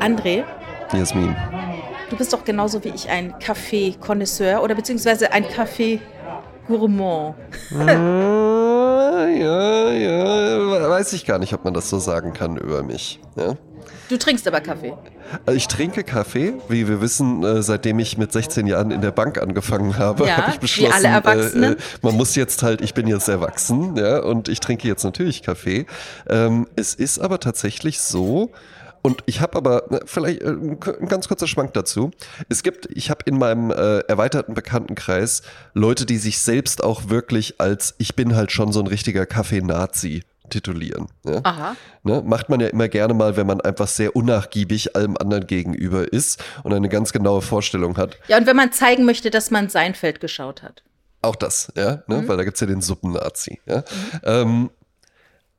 André, Jasmin. du bist doch genauso wie ich ein Kaffee-Konnoisseur oder beziehungsweise ein Kaffee-Gourmand. Ah, ja, ja, weiß ich gar nicht, ob man das so sagen kann über mich. Ja? Du trinkst aber Kaffee. Also Ich trinke Kaffee, wie wir wissen, äh, seitdem ich mit 16 Jahren in der Bank angefangen habe, Ja, habe ich beschlossen, alle Erwachsenen. Äh, äh, man muss jetzt halt, ich bin jetzt erwachsen, ja, und ich trinke jetzt natürlich Kaffee. Ähm, es ist aber tatsächlich so, und ich habe aber na, vielleicht äh, ein ganz kurzer Schwank dazu. Es gibt, ich habe in meinem äh, erweiterten Bekanntenkreis Leute, die sich selbst auch wirklich als ich bin halt schon so ein richtiger Kaffee-Nazi titulieren. Ja? Aha. Ne, macht man ja immer gerne mal, wenn man einfach sehr unnachgiebig allem anderen gegenüber ist und eine ganz genaue Vorstellung hat. Ja, und wenn man zeigen möchte, dass man Seinfeld geschaut hat. Auch das, ja, ne? weil da gibt's ja den Suppennazi. Ja? Ähm,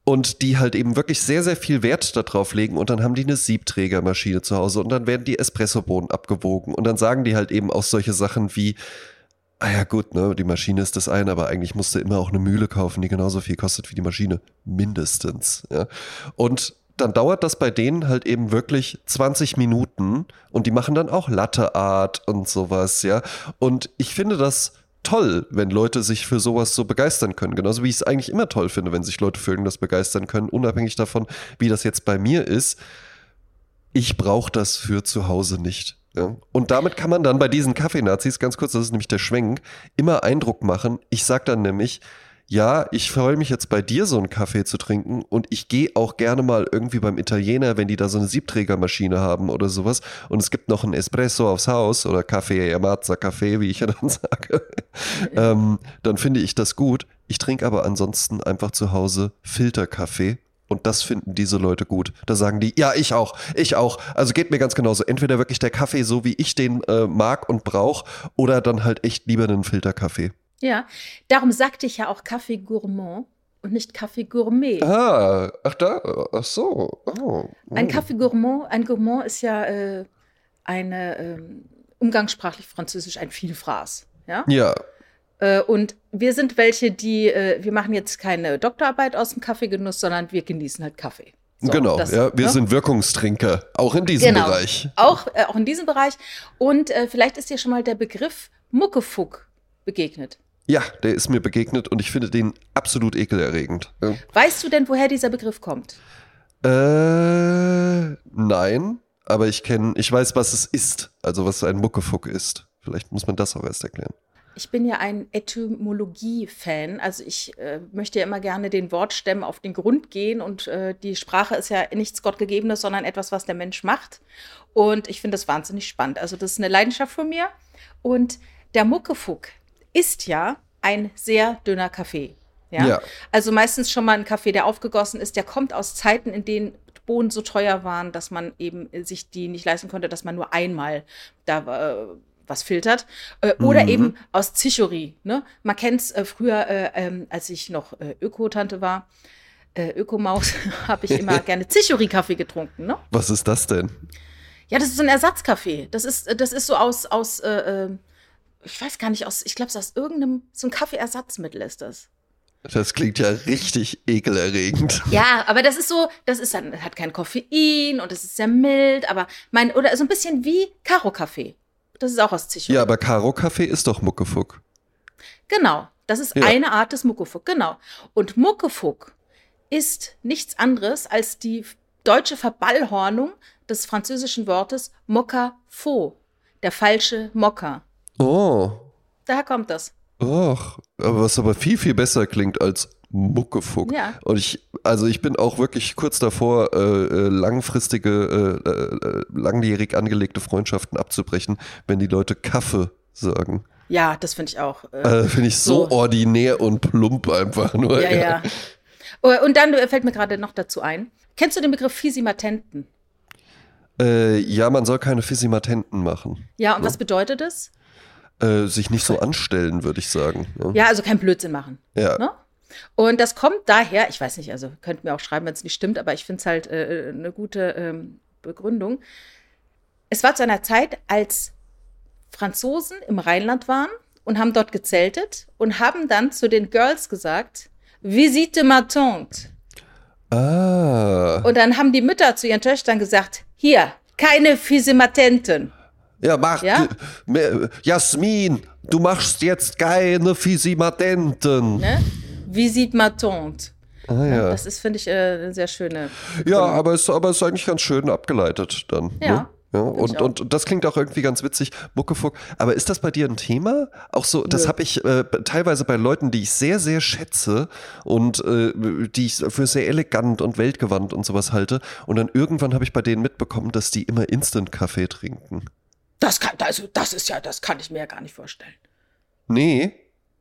und die halt eben wirklich sehr, sehr viel Wert darauf legen und dann haben die eine Siebträgermaschine zu Hause und dann werden die Espressobohnen abgewogen und dann sagen die halt eben auch solche Sachen wie, ah ja gut, ne, die Maschine ist das eine, aber eigentlich musst du immer auch eine Mühle kaufen, die genauso viel kostet wie die Maschine. Mindestens, ja. Und dann dauert das bei denen halt eben wirklich 20 Minuten und die machen dann auch Latte Art und sowas, ja. Und ich finde das toll, wenn Leute sich für sowas so begeistern können. Genauso wie ich es eigentlich immer toll finde, wenn sich Leute für irgendwas begeistern können, unabhängig davon, wie das jetzt bei mir ist. Ich brauche das für zu Hause nicht. Ja? Und damit kann man dann bei diesen Kaffeenazis, ganz kurz, das ist nämlich der Schwenk, immer Eindruck machen. Ich sag dann nämlich, ja, ich freue mich jetzt bei dir so einen Kaffee zu trinken und ich gehe auch gerne mal irgendwie beim Italiener, wenn die da so eine Siebträgermaschine haben oder sowas und es gibt noch einen Espresso aufs Haus oder Kaffee, Amazza Kaffee, wie ich ja dann sage, ähm, dann finde ich das gut. Ich trinke aber ansonsten einfach zu Hause Filterkaffee und das finden diese Leute gut. Da sagen die, ja, ich auch, ich auch. Also geht mir ganz genauso. Entweder wirklich der Kaffee so, wie ich den äh, mag und brauche, oder dann halt echt lieber einen Filterkaffee. Ja, darum sagte ich ja auch Kaffee Gourmand und nicht Kaffee Gourmet. Ah, ach da, ach so. Oh. Ein Kaffee Gourmand, ein Gourmand ist ja äh, eine ähm, umgangssprachlich französisch ein Vielfraß. Ja? Ja, Äh, und wir sind welche, die, äh, wir machen jetzt keine Doktorarbeit aus dem Kaffeegenuss, sondern wir genießen halt Kaffee. So, genau. das, ja, wir ne? sind Wirkungstrinker, auch in diesem Genau. Bereich. Auch, äh, auch in diesem Bereich. Und vielleicht ist dir schon mal der Begriff Muckefuck begegnet. Ja, der ist mir begegnet und ich finde den absolut ekelerregend. Ja. Weißt du denn, woher dieser Begriff kommt? Äh, nein, aber ich kenne, ich weiß, was es ist, also was ein Muckefuck ist. Vielleicht muss man das auch erst erklären. Ich bin ja ein Etymologie-Fan. Also ich äh, möchte ja immer gerne den Wortstämmen auf den Grund gehen und äh, die Sprache ist ja nichts Gottgegebenes, sondern etwas, was der Mensch macht. Und ich finde das wahnsinnig spannend. Also das ist eine Leidenschaft von mir. Und der Muckefuck ist ja ein sehr dünner Kaffee. Ja? Ja. Also meistens schon mal ein Kaffee, der aufgegossen ist. Der kommt aus Zeiten, in denen Bohnen so teuer waren, dass man eben sich die nicht leisten konnte, dass man nur einmal da äh, was filtert. Äh, oder Mhm. eben aus Zichorie. Ne? Man kennt es äh, früher, äh, ähm, als ich noch äh, Öko-Tante war, äh, Ökomaus, habe ich immer gerne Zichorie-Kaffee getrunken. Ne? Was ist das denn? Ja, das ist so ein Ersatzkaffee. Das ist, das ist so aus, aus äh, äh, ich weiß gar nicht, aus, ich glaube, es ist aus irgendeinem, so ein Kaffeeersatzmittel ist das. Das klingt ja richtig ekelerregend. Ja, aber das ist so, das ist dann, hat kein Koffein und es ist sehr mild, aber mein, oder so ein bisschen wie Karo-Kaffee. Das ist auch aus Zichorie. Ja, aber Karo-Kaffee ist doch Muckefuck. Genau, das ist Ja. eine Art des Muckefuck, genau. Und Muckefuck ist nichts anderes als die deutsche Verballhornung des französischen Wortes Mokka faux, der falsche Mokka. Oh, Daher kommt das. Och, aber was aber viel, viel besser klingt als Muckefuck. Ja. Und ich, also ich bin auch wirklich kurz davor, äh, äh, langfristige, äh, äh, langjährig angelegte Freundschaften abzubrechen, wenn die Leute Kaffee sagen. Ja, das finde ich auch. Äh, Äh, Finde ich so, So. ordinär und plump einfach nur. ja, ja. Oh, Und dann fällt mir gerade noch dazu ein. Kennst du den Begriff Fisimatenten? Ja, man soll keine Fisimatenten machen. Ja, und was bedeutet das? Äh, sich nicht so anstellen, würde ich sagen. Ja. Ja, also kein Blödsinn machen. Ja. Ne? Und das kommt daher, ich weiß nicht, also könnt mir auch schreiben, wenn es nicht stimmt, aber ich finde es halt äh, eine gute ähm, Begründung. Es war zu einer Zeit, als Franzosen im Rheinland waren und haben dort gezeltet und haben dann zu den Girls gesagt, Visite ma tante. Ah. Und dann haben die Mütter zu ihren Töchtern gesagt, hier, keine Fisimatenten. Ja, mach. Ja? Jasmin, du machst jetzt keine Fisimatenten. Ne? Visite ma tante. Ah, ja. Das ist, finde ich, äh, eine sehr schöne. Ja, aber es aber es ist eigentlich ganz schön abgeleitet dann. Ja, Ne? Ja, und, und das klingt auch irgendwie ganz witzig. Muckefuck. Aber ist das bei dir ein Thema? Auch so, das habe ich äh, teilweise bei Leuten, die ich sehr, sehr schätze und äh, die ich für sehr elegant und weltgewandt und sowas halte. Und dann irgendwann habe ich bei denen mitbekommen, dass die immer Instant-Kaffee trinken. Das kann, also, das ist ja, das kann ich mir ja gar nicht vorstellen. Nee.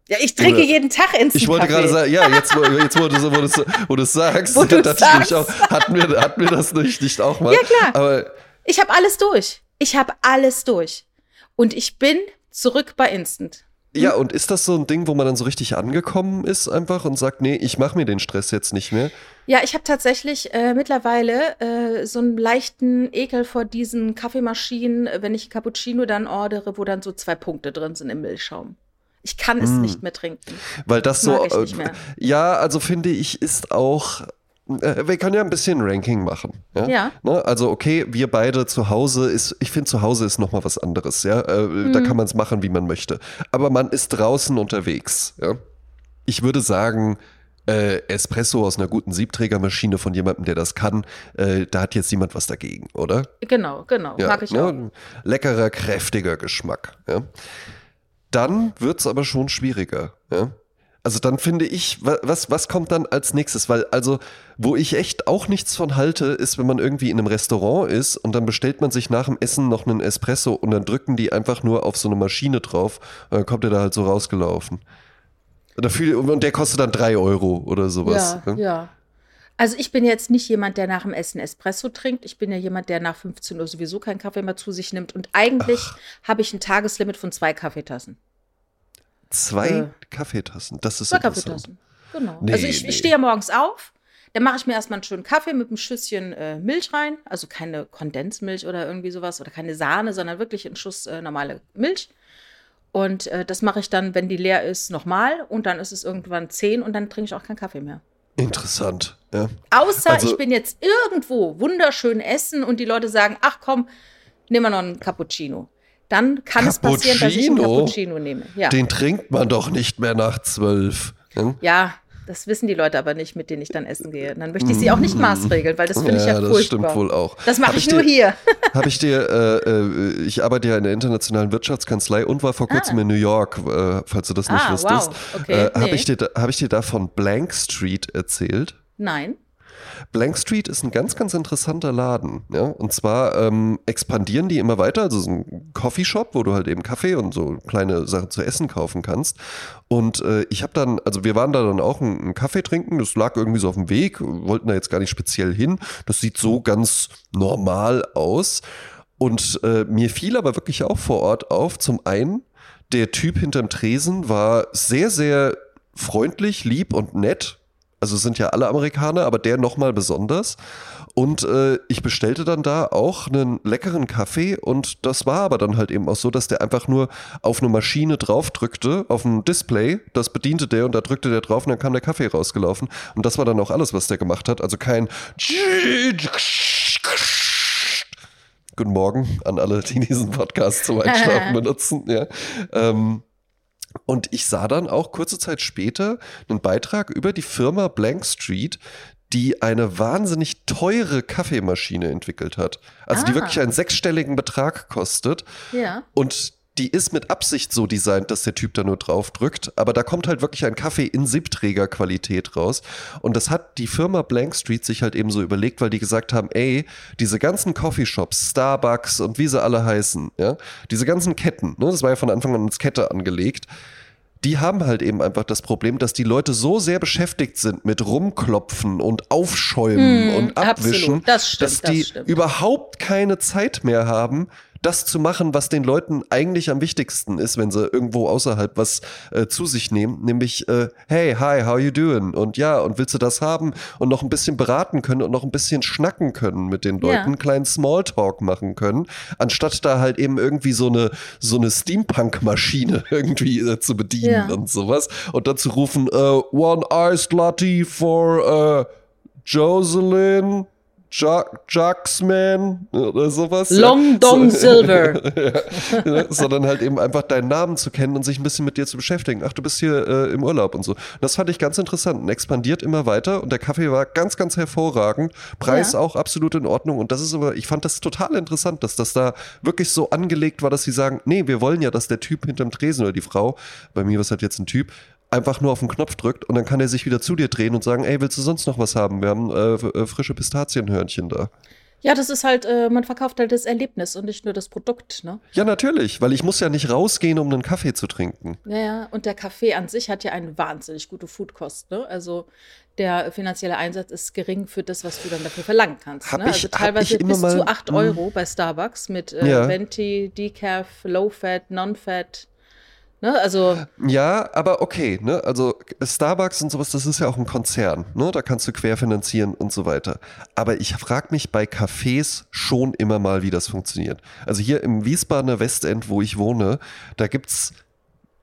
Ja, ich trinke Oder- jeden Tag Instant Ich wollte gerade sagen, ja, jetzt, wo, jetzt wo, du, so- wo, du, so- wo du es sagst, Wo du dachte ich nämlich sagst. auch, hatten wir, hatten wir das nicht, nicht auch mal? Ja, klar. Aber Ich habe alles durch. Ich habe alles durch. Und ich bin zurück bei Instant. Ja, und ist das so ein Ding, wo man dann so richtig angekommen ist einfach und sagt, nee, ich mache mir den Stress jetzt nicht mehr? Ja, ich habe tatsächlich äh, mittlerweile äh, so einen leichten Ekel vor diesen Kaffeemaschinen, wenn ich Cappuccino dann ordere, wo dann so zwei Punkte drin sind im Milchschaum. Ich kann es Mm. nicht mehr trinken. Weil das Mag so, äh, mehr. ja, also finde ich, ist auch, wir können ja ein bisschen Ranking machen. Ja. Ja. Ne? Also okay, wir beide zu Hause ist, ich finde zu Hause ist nochmal was anderes, ja. Äh, Mhm. Da kann man es machen, wie man möchte. Aber man ist draußen unterwegs, ja. Ich würde sagen, äh, Espresso aus einer guten Siebträgermaschine von jemandem, der das kann, äh, da hat jetzt niemand was dagegen, oder? Genau, genau. Ja, Mag ich auch. ne? Leckerer, kräftiger Geschmack. Ja. Dann wird es aber schon schwieriger. Ja. Also dann finde ich, wa- was, was kommt dann als nächstes? Weil also, wo ich echt auch nichts von halte, ist, wenn man irgendwie in einem Restaurant ist und dann bestellt man sich nach dem Essen noch einen Espresso und dann drücken die einfach nur auf so eine Maschine drauf und dann kommt der da halt so rausgelaufen. Dafür, und der kostet dann drei Euro oder sowas. Ja, ne? ja. Also ich bin jetzt nicht jemand, der nach dem Essen Espresso trinkt. Ich bin ja jemand, der nach 15 Uhr sowieso keinen Kaffee mehr zu sich nimmt. Und eigentlich habe ich ein Tageslimit von zwei Kaffeetassen. Zwei Äh. Kaffeetassen, das ist Zwei interessant. Kaffeetassen. Genau. Nee, also ich, nee. ich stehe ja morgens auf, dann mache ich mir erstmal einen schönen Kaffee mit einem Schüsschen äh, Milch rein. Also keine Kondensmilch oder irgendwie sowas oder keine Sahne, sondern wirklich einen Schuss äh, normale Milch. Und äh, das mache ich dann, wenn die leer ist, nochmal. Und dann ist es irgendwann 10 und dann trinke ich auch keinen Kaffee mehr. Interessant, ja. Außer Also- ich bin jetzt irgendwo wunderschön essen und die Leute sagen, ach komm, nimm mal noch einen Cappuccino. Dann kann es passieren, dass ich einen Cappuccino? Cappuccino nehme. Ja. Den trinkt man doch nicht mehr nach zwölf. Ja? ja, das wissen die Leute aber nicht, mit denen ich dann essen gehe. Dann möchte ich sie auch nicht maßregeln, weil das finde ich ja das furchtbar. stimmt wohl auch. Das mache Hab ich, nur dir, hier. Habe ich dir, äh, äh, ich arbeite ja in der internationalen Wirtschaftskanzlei und war vor kurzem in New York, äh, falls du das nicht Ah, wusstest. wow. Okay, äh, Habe nee. ich, dir da- hab ich dir da von Blank Street erzählt? Nein. Blank Street ist ein ganz, ganz interessanter Laden. Ja? Und zwar ähm, expandieren die immer weiter. Also so ein Coffeeshop, wo du halt eben Kaffee und so kleine Sachen zu essen kaufen kannst. Und äh, ich habe dann, also wir waren da dann auch einen, einen Kaffee trinken. Das lag irgendwie so auf dem Weg, wollten da jetzt gar nicht speziell hin. Das sieht so ganz normal aus. Und äh, mir fiel aber wirklich auch vor Ort auf, zum einen, der Typ hinterm Tresen war sehr, sehr freundlich, lieb und nett. Also sind ja alle Amerikaner, aber der nochmal besonders. Und äh, ich bestellte dann da auch einen leckeren Kaffee und das war aber dann halt eben auch so, dass der einfach nur auf eine Maschine draufdrückte, auf ein Display, das bediente der und da drückte der drauf und dann kam der Kaffee rausgelaufen. Und das war dann auch alles, was der gemacht hat. Also kein Guten Morgen an alle, die diesen Podcast zum Einschlafen benutzen. Ja. Ähm, und ich sah dann auch kurze Zeit später einen Beitrag über die Firma Blank Street, die eine wahnsinnig teure Kaffeemaschine entwickelt hat. Also die Ah. wirklich einen sechsstelligen Betrag kostet. Ja. Und die ist mit Absicht so designt, dass der Typ da nur drauf drückt. Aber da kommt halt wirklich ein Kaffee in Siebträgerqualität raus. Und das hat die Firma Blank Street sich halt eben so überlegt, weil die gesagt haben, ey, diese ganzen Coffeeshops, Starbucks und wie sie alle heißen, ja, diese ganzen Ketten, ne, das war ja von Anfang an als Kette angelegt, die haben halt eben einfach das Problem, dass die Leute so sehr beschäftigt sind mit rumklopfen und aufschäumen Hm, und abwischen. Das stimmt, dass die das überhaupt keine Zeit mehr haben, das zu machen, was den Leuten eigentlich am wichtigsten ist, wenn sie irgendwo außerhalb was äh, zu sich nehmen, nämlich äh, hey, hi, how you doing? Und ja, und willst du das haben und noch ein bisschen beraten können und noch ein bisschen schnacken können mit den Leuten, Ja. einen kleinen Smalltalk machen können, anstatt da halt eben irgendwie so eine so eine Steampunk-Maschine irgendwie äh, zu bedienen Ja. und sowas und dann zu rufen, äh, one iced latte for äh, Jocelyn Juxman oder sowas. Long Dong so, Silver. ja, sondern halt eben einfach deinen Namen zu kennen und sich ein bisschen mit dir zu beschäftigen. Ach, du bist hier äh, im Urlaub und so. Das fand ich ganz interessant und expandiert immer weiter und der Kaffee war ganz, ganz hervorragend. Preis ja. auch absolut in Ordnung und das ist aber, ich fand das total interessant, dass das da wirklich so angelegt war, dass sie sagen, nee, wir wollen ja, dass der Typ hinterm Tresen oder die Frau, bei mir war es halt jetzt ein Typ, einfach nur auf den Knopf drückt und dann kann er sich wieder zu dir drehen und sagen, ey, willst du sonst noch was haben? Wir haben äh, äh, frische Pistazienhörnchen da. Ja, das ist halt, äh, man verkauft halt das Erlebnis und nicht nur das Produkt, ne? Ja, natürlich, weil ich muss ja nicht rausgehen, um einen Kaffee zu trinken. Ja, ja, und der Kaffee an sich hat ja eine wahnsinnig gute Foodkost, ne? Also der finanzielle Einsatz ist gering für das, was du dann dafür verlangen kannst. Hab ne? Ich, also teilweise bis mal, zu 8 Euro bei Starbucks mit äh, ja. Venti, Decaf, Low Fat, Non-Fat. Ne? Also ja, aber okay, ne? Also Starbucks und sowas, das ist ja auch ein Konzern, ne? Da kannst du querfinanzieren und so weiter. Aber ich frage mich bei Cafés schon immer mal, wie das funktioniert. Also hier im Wiesbadener Westend, wo ich wohne, da gibt's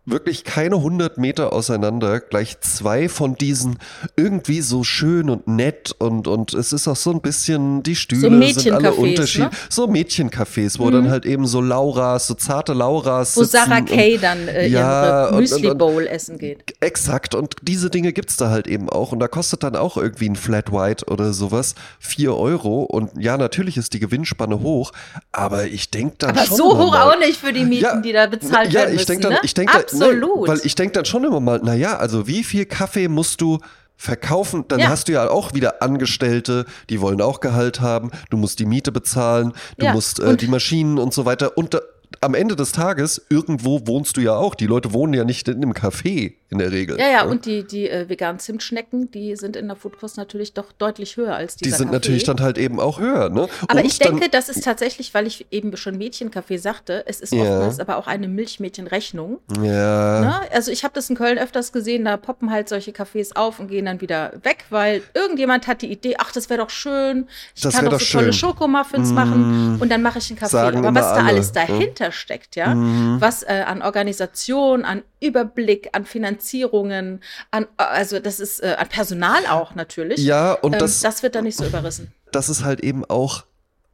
wirklich keine 100 Meter auseinander gleich zwei von diesen irgendwie so schön und nett und, und es ist auch so ein bisschen, die Stühle so sind alle unterschiedlich. Ne? So Mädchencafés, wo mhm. dann halt eben so Lauras, so zarte Lauras Wo Sarah Kay dann äh, ja, ihre Müsli Bowl essen geht. Exakt und diese Dinge gibt's da halt eben auch und da kostet dann auch irgendwie ein Flat White oder sowas vier Euro und ja, natürlich ist die Gewinnspanne hoch, aber ich denke dann aber schon so hoch auch nicht für die Mieten, ja, die da bezahlt ja, werden müssen. Ich denk dann, ne? ich denk Absolut. weil ich denke dann schon immer mal, naja, also wie viel Kaffee musst du verkaufen, dann ja. hast du ja auch wieder Angestellte, die wollen auch Gehalt haben, du musst die Miete bezahlen, du ja. musst äh, die Maschinen und so weiter und am Ende des Tages, irgendwo wohnst du ja auch. Die Leute wohnen ja nicht in einem Café in der Regel. Ja, ja, und die, die äh, veganen Zimtschnecken, die sind in der Foodkost natürlich doch deutlich höher als die. Die sind Kaffee. natürlich dann halt eben auch höher, ne? Aber und ich denke, das ist tatsächlich, weil ich eben schon Mädchenkaffee sagte, es ist ja. oftmals aber auch eine Milchmädchenrechnung. Ja. Ne? Also ich habe das in Köln öfters gesehen, da poppen halt solche Cafés auf und gehen dann wieder weg, weil irgendjemand hat die Idee, ach, das wäre doch schön, ich das kann doch so schön. tolle Schokomuffins mm. machen und dann mache ich einen Kaffee. Sagen aber was da alle, alles dahinter ne? steckt, ja, mm. was äh, an Organisation, an Überblick, an Finanzierungen, an, also das ist äh, an Personal auch natürlich. Ja, und ähm, das, das wird dann nicht so überrissen. Das ist halt eben auch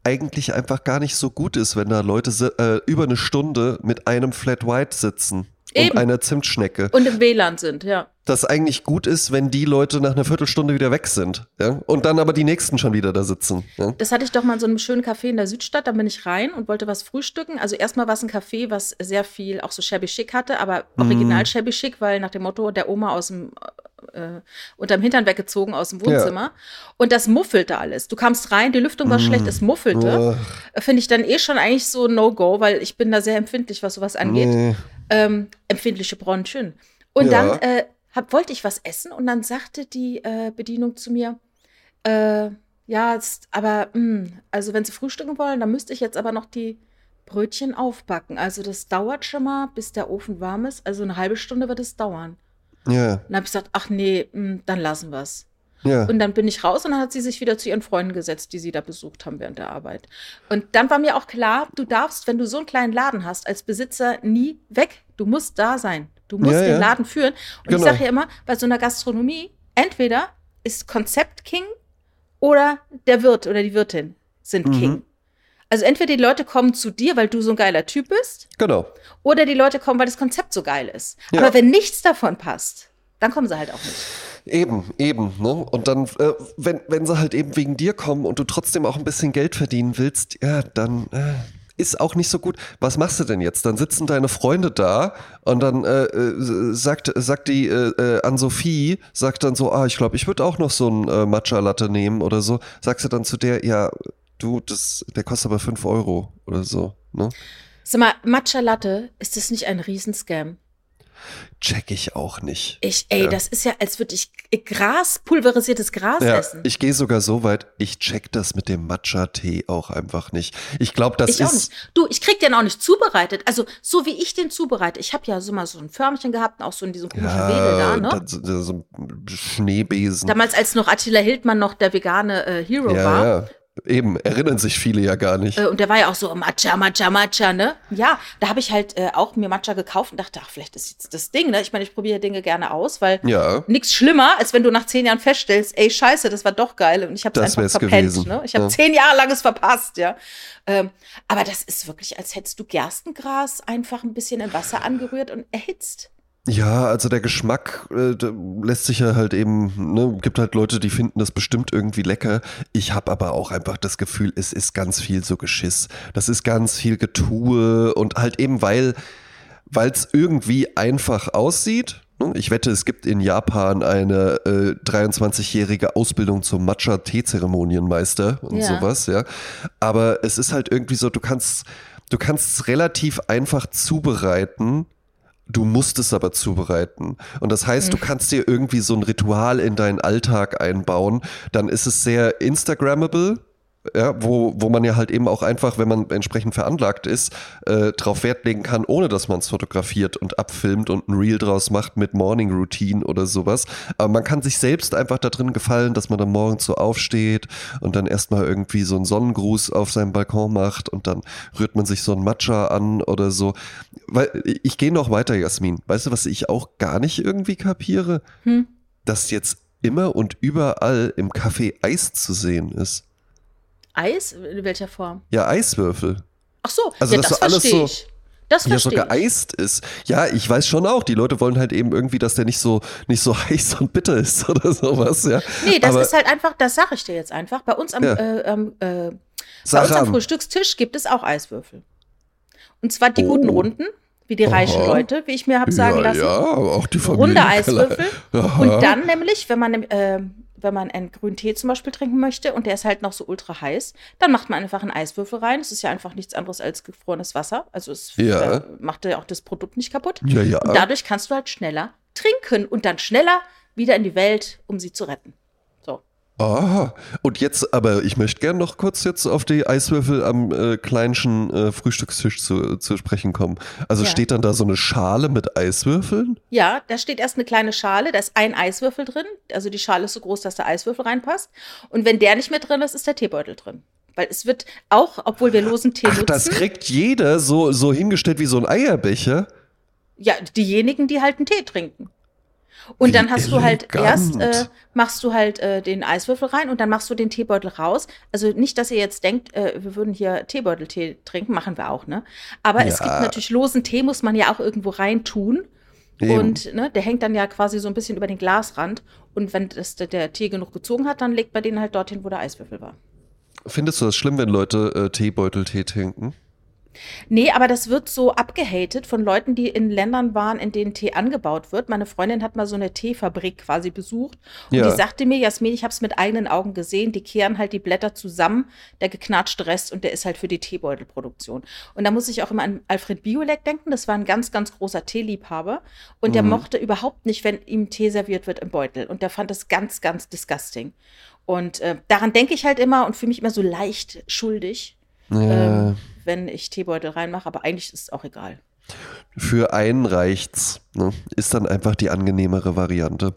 eigentlich einfach gar nicht so gut ist, wenn da Leute äh, über eine Stunde mit einem Flat White sitzen Eben. und einer Zimtschnecke. Und im WLAN sind, ja das eigentlich gut ist, wenn die Leute nach einer Viertelstunde wieder weg sind. Ja? Und dann aber die nächsten schon wieder da sitzen. Ja? Das hatte ich doch mal in so einem schönen Café in der Südstadt. Da bin ich rein und wollte was frühstücken. Also erstmal war es ein Café, was sehr viel auch so shabby chic hatte, aber original mm. shabby chic, weil nach dem Motto der Oma aus dem äh, unterm Hintern weggezogen aus dem Wohnzimmer. Ja. Und das muffelte alles. Du kamst rein, die Lüftung war mm. schlecht, es muffelte. Oh. Finde ich dann eh schon eigentlich so No-Go, weil ich bin da sehr empfindlich, was sowas angeht. Nee. Ähm, empfindliche Bronchien. Und ja. dann äh, hab, wollte ich was essen und dann sagte die äh, Bedienung zu mir, äh, ja, ist, aber mh, hm, also wenn Sie frühstücken wollen, dann müsste ich jetzt aber noch die Brötchen aufbacken. Also das dauert schon mal, bis der Ofen warm ist. Also eine halbe Stunde wird es dauern. Ja. Dann habe ich gesagt, ach nee, mh, hm, dann lassen wir es. Ja. Und dann bin ich raus und dann hat sie sich wieder zu ihren Freunden gesetzt, die sie da besucht haben während der Arbeit. Und dann war mir auch klar, du darfst, wenn du so einen kleinen Laden hast, als Besitzer nie weg. Du musst da sein. Du musst ja, den ja. Laden führen. Und genau. ich sage ja immer, bei so einer Gastronomie, entweder ist Konzept King oder der Wirt oder die Wirtin sind mhm. King. Also entweder die Leute kommen zu dir, weil du so ein geiler Typ bist. Genau. Oder die Leute kommen, weil das Konzept so geil ist. Ja. Aber wenn nichts davon passt, dann kommen sie halt auch nicht. Eben, eben. Ne? Und dann, äh, wenn, wenn sie halt eben wegen dir kommen und du trotzdem auch ein bisschen Geld verdienen willst, ja, dann. Äh ist auch nicht so gut. Was machst du denn jetzt? Dann sitzen deine Freunde da und dann äh, äh sagt, sagt die äh, äh, an Sophie, sagt dann so, ah, ich glaube, ich würde auch noch so ein äh, Matcha-Latte nehmen oder so. Sagst du dann zu der, ja, du, das, der kostet aber 5 Euro oder so. Ne? Sag mal, Matcha-Latte, ist das nicht ein Riesenscam? Check ich auch nicht. Ich, ey, ja. das ist ja, als würde ich Gras, pulverisiertes Gras ja, essen. Ich gehe sogar so weit, ich check das mit dem Matcha-Tee auch einfach nicht. Ich glaube, das ich ist. Auch nicht. Du, ich krieg den auch nicht zubereitet. Also, so wie ich den zubereite. Ich habe ja so mal so ein Förmchen gehabt, auch so in diesem komischen ja, Wedel da, ne? Da, so ein Schneebesen. Damals, als noch Attila Hildmann noch der vegane äh, Hero ja, war. Eben, erinnern sich viele ja gar nicht. Äh, und der war ja auch so Matcha, Matcha, Matcha, ne? Ja, da habe ich halt äh, auch mir Matcha gekauft und dachte, ach, vielleicht ist jetzt das Ding, ne? Ich meine, ich probiere Dinge gerne aus, weil Ja. nichts schlimmer, als wenn du nach zehn Jahren feststellst, ey, scheiße, das war doch geil und ich habe es einfach verpennt, gewesen, ne? Ich habe ja. zehn Jahre lang es verpasst, ja. Ähm, aber das ist wirklich, als hättest du Gerstengras einfach ein bisschen in Wasser angerührt und erhitzt. Ja, also der Geschmack äh, lässt sich ja halt eben, ne, gibt halt Leute, die finden das bestimmt irgendwie lecker. Ich habe aber auch einfach das Gefühl, es ist ganz viel so Geschiss. Das ist ganz viel Getue und halt eben, weil es irgendwie einfach aussieht. ne? Ich wette, es gibt in Japan eine äh, 23-jährige Ausbildung zum Matcha-Tee-Zeremonienmeister und Ja. sowas, ja. Aber es ist halt irgendwie so, du kannst, du kannst es relativ einfach zubereiten. Du musst es aber zubereiten. Und das heißt, du kannst dir irgendwie so ein Ritual in deinen Alltag einbauen. Dann ist es sehr Instagrammable. Ja, wo, wo man ja halt eben auch einfach, wenn man entsprechend veranlagt ist, äh, drauf Wert legen kann, ohne dass man es fotografiert und abfilmt und ein Reel draus macht mit Morning Routine oder sowas. Aber man kann sich selbst einfach da drin gefallen, dass man dann morgens so aufsteht und dann erstmal irgendwie so einen Sonnengruß auf seinem Balkon macht und dann rührt man sich so ein Matcha an oder so. Weil ich gehe noch weiter, Jasmin. Weißt du, was ich auch gar nicht irgendwie kapiere? Hm? Dass jetzt immer und überall im Café Eis zu sehen ist. Eis? In welcher Form? Ja, Eiswürfel. Ach so, Also ja, das das, so alles verstehe so- ich. Das Ja, so verstehe ich. geeist ist. Ja, ich weiß schon auch. Die Leute wollen halt eben irgendwie, dass der nicht so, nicht so heiß und bitter ist oder sowas, ja. Nee, das Aber ist halt einfach, das sage ich dir jetzt einfach. Bei uns am, Ja. äh, äh, bei uns am. Frühstückstisch gibt es auch Eiswürfel. Und zwar die Oh. guten Runden, wie die reichen Aha. Leute, wie ich mir habe sagen ja, lassen. ja, aber auch die Familie. Runde Eiswürfel. Und dann nämlich, wenn man, äh, wenn man einen grünen Tee zum Beispiel trinken möchte und der ist halt noch so ultra heiß, dann macht man einfach einen Eiswürfel rein. Es ist ja einfach nichts anderes als gefrorenes Wasser. Also es Ja. äh, macht ja auch das Produkt nicht kaputt. Ja, ja. Und dadurch kannst du halt schneller trinken und dann schneller wieder in die Welt, um sie zu retten. Ah, und jetzt, aber ich möchte gerne noch kurz jetzt auf die Eiswürfel am äh, kleinschen äh, Frühstückstisch zu, zu sprechen kommen. Also Ja. steht dann da so eine Schale mit Eiswürfeln? Ja, da steht erst eine kleine Schale, da ist ein Eiswürfel drin. Also die Schale ist so groß, dass der Eiswürfel reinpasst. Und wenn der nicht mehr drin ist, ist der Teebeutel drin. Weil es wird auch, obwohl wir losen Tee Ach, nutzen, das kriegt jeder so, so hingestellt wie so ein Eierbecher. ja, diejenigen, die halt einen Tee trinken. Und Wie dann hast du halt erst, elegant. äh, machst du halt äh, den Eiswürfel rein und dann machst du den Teebeutel raus. Also nicht, dass ihr jetzt denkt, äh, wir würden hier Teebeuteltee trinken, machen wir auch, ne? Aber es Ja. gibt natürlich losen Tee, muss man ja auch irgendwo rein tun. Eben. Und ne, der hängt dann ja quasi so ein bisschen über den Glasrand. Und wenn das, der, der Tee genug gezogen hat, dann legt man den halt dorthin, wo der Eiswürfel war. Findest du das schlimm, wenn Leute äh, Teebeuteltee trinken? Nee, aber das wird so abgehatet von Leuten, die in Ländern waren, in denen Tee angebaut wird. Meine Freundin hat mal so eine Teefabrik quasi besucht und Ja. die sagte mir, Jasmin, ich habe es mit eigenen Augen gesehen, die kehren halt die Blätter zusammen, der geknatschte Rest und der ist halt für die Teebeutelproduktion. Und da muss ich auch immer an Alfred Biolek denken, das war ein ganz, ganz großer Teeliebhaber und der Mhm. mochte überhaupt nicht, wenn ihm Tee serviert wird im Beutel und der fand das ganz, ganz disgusting. Und äh, daran denke ich halt immer und fühle mich immer so leicht schuldig Ja. ähm, wenn ich Teebeutel reinmache, aber eigentlich ist es auch egal. Für einen reicht's. Ne? Ist dann einfach die angenehmere Variante.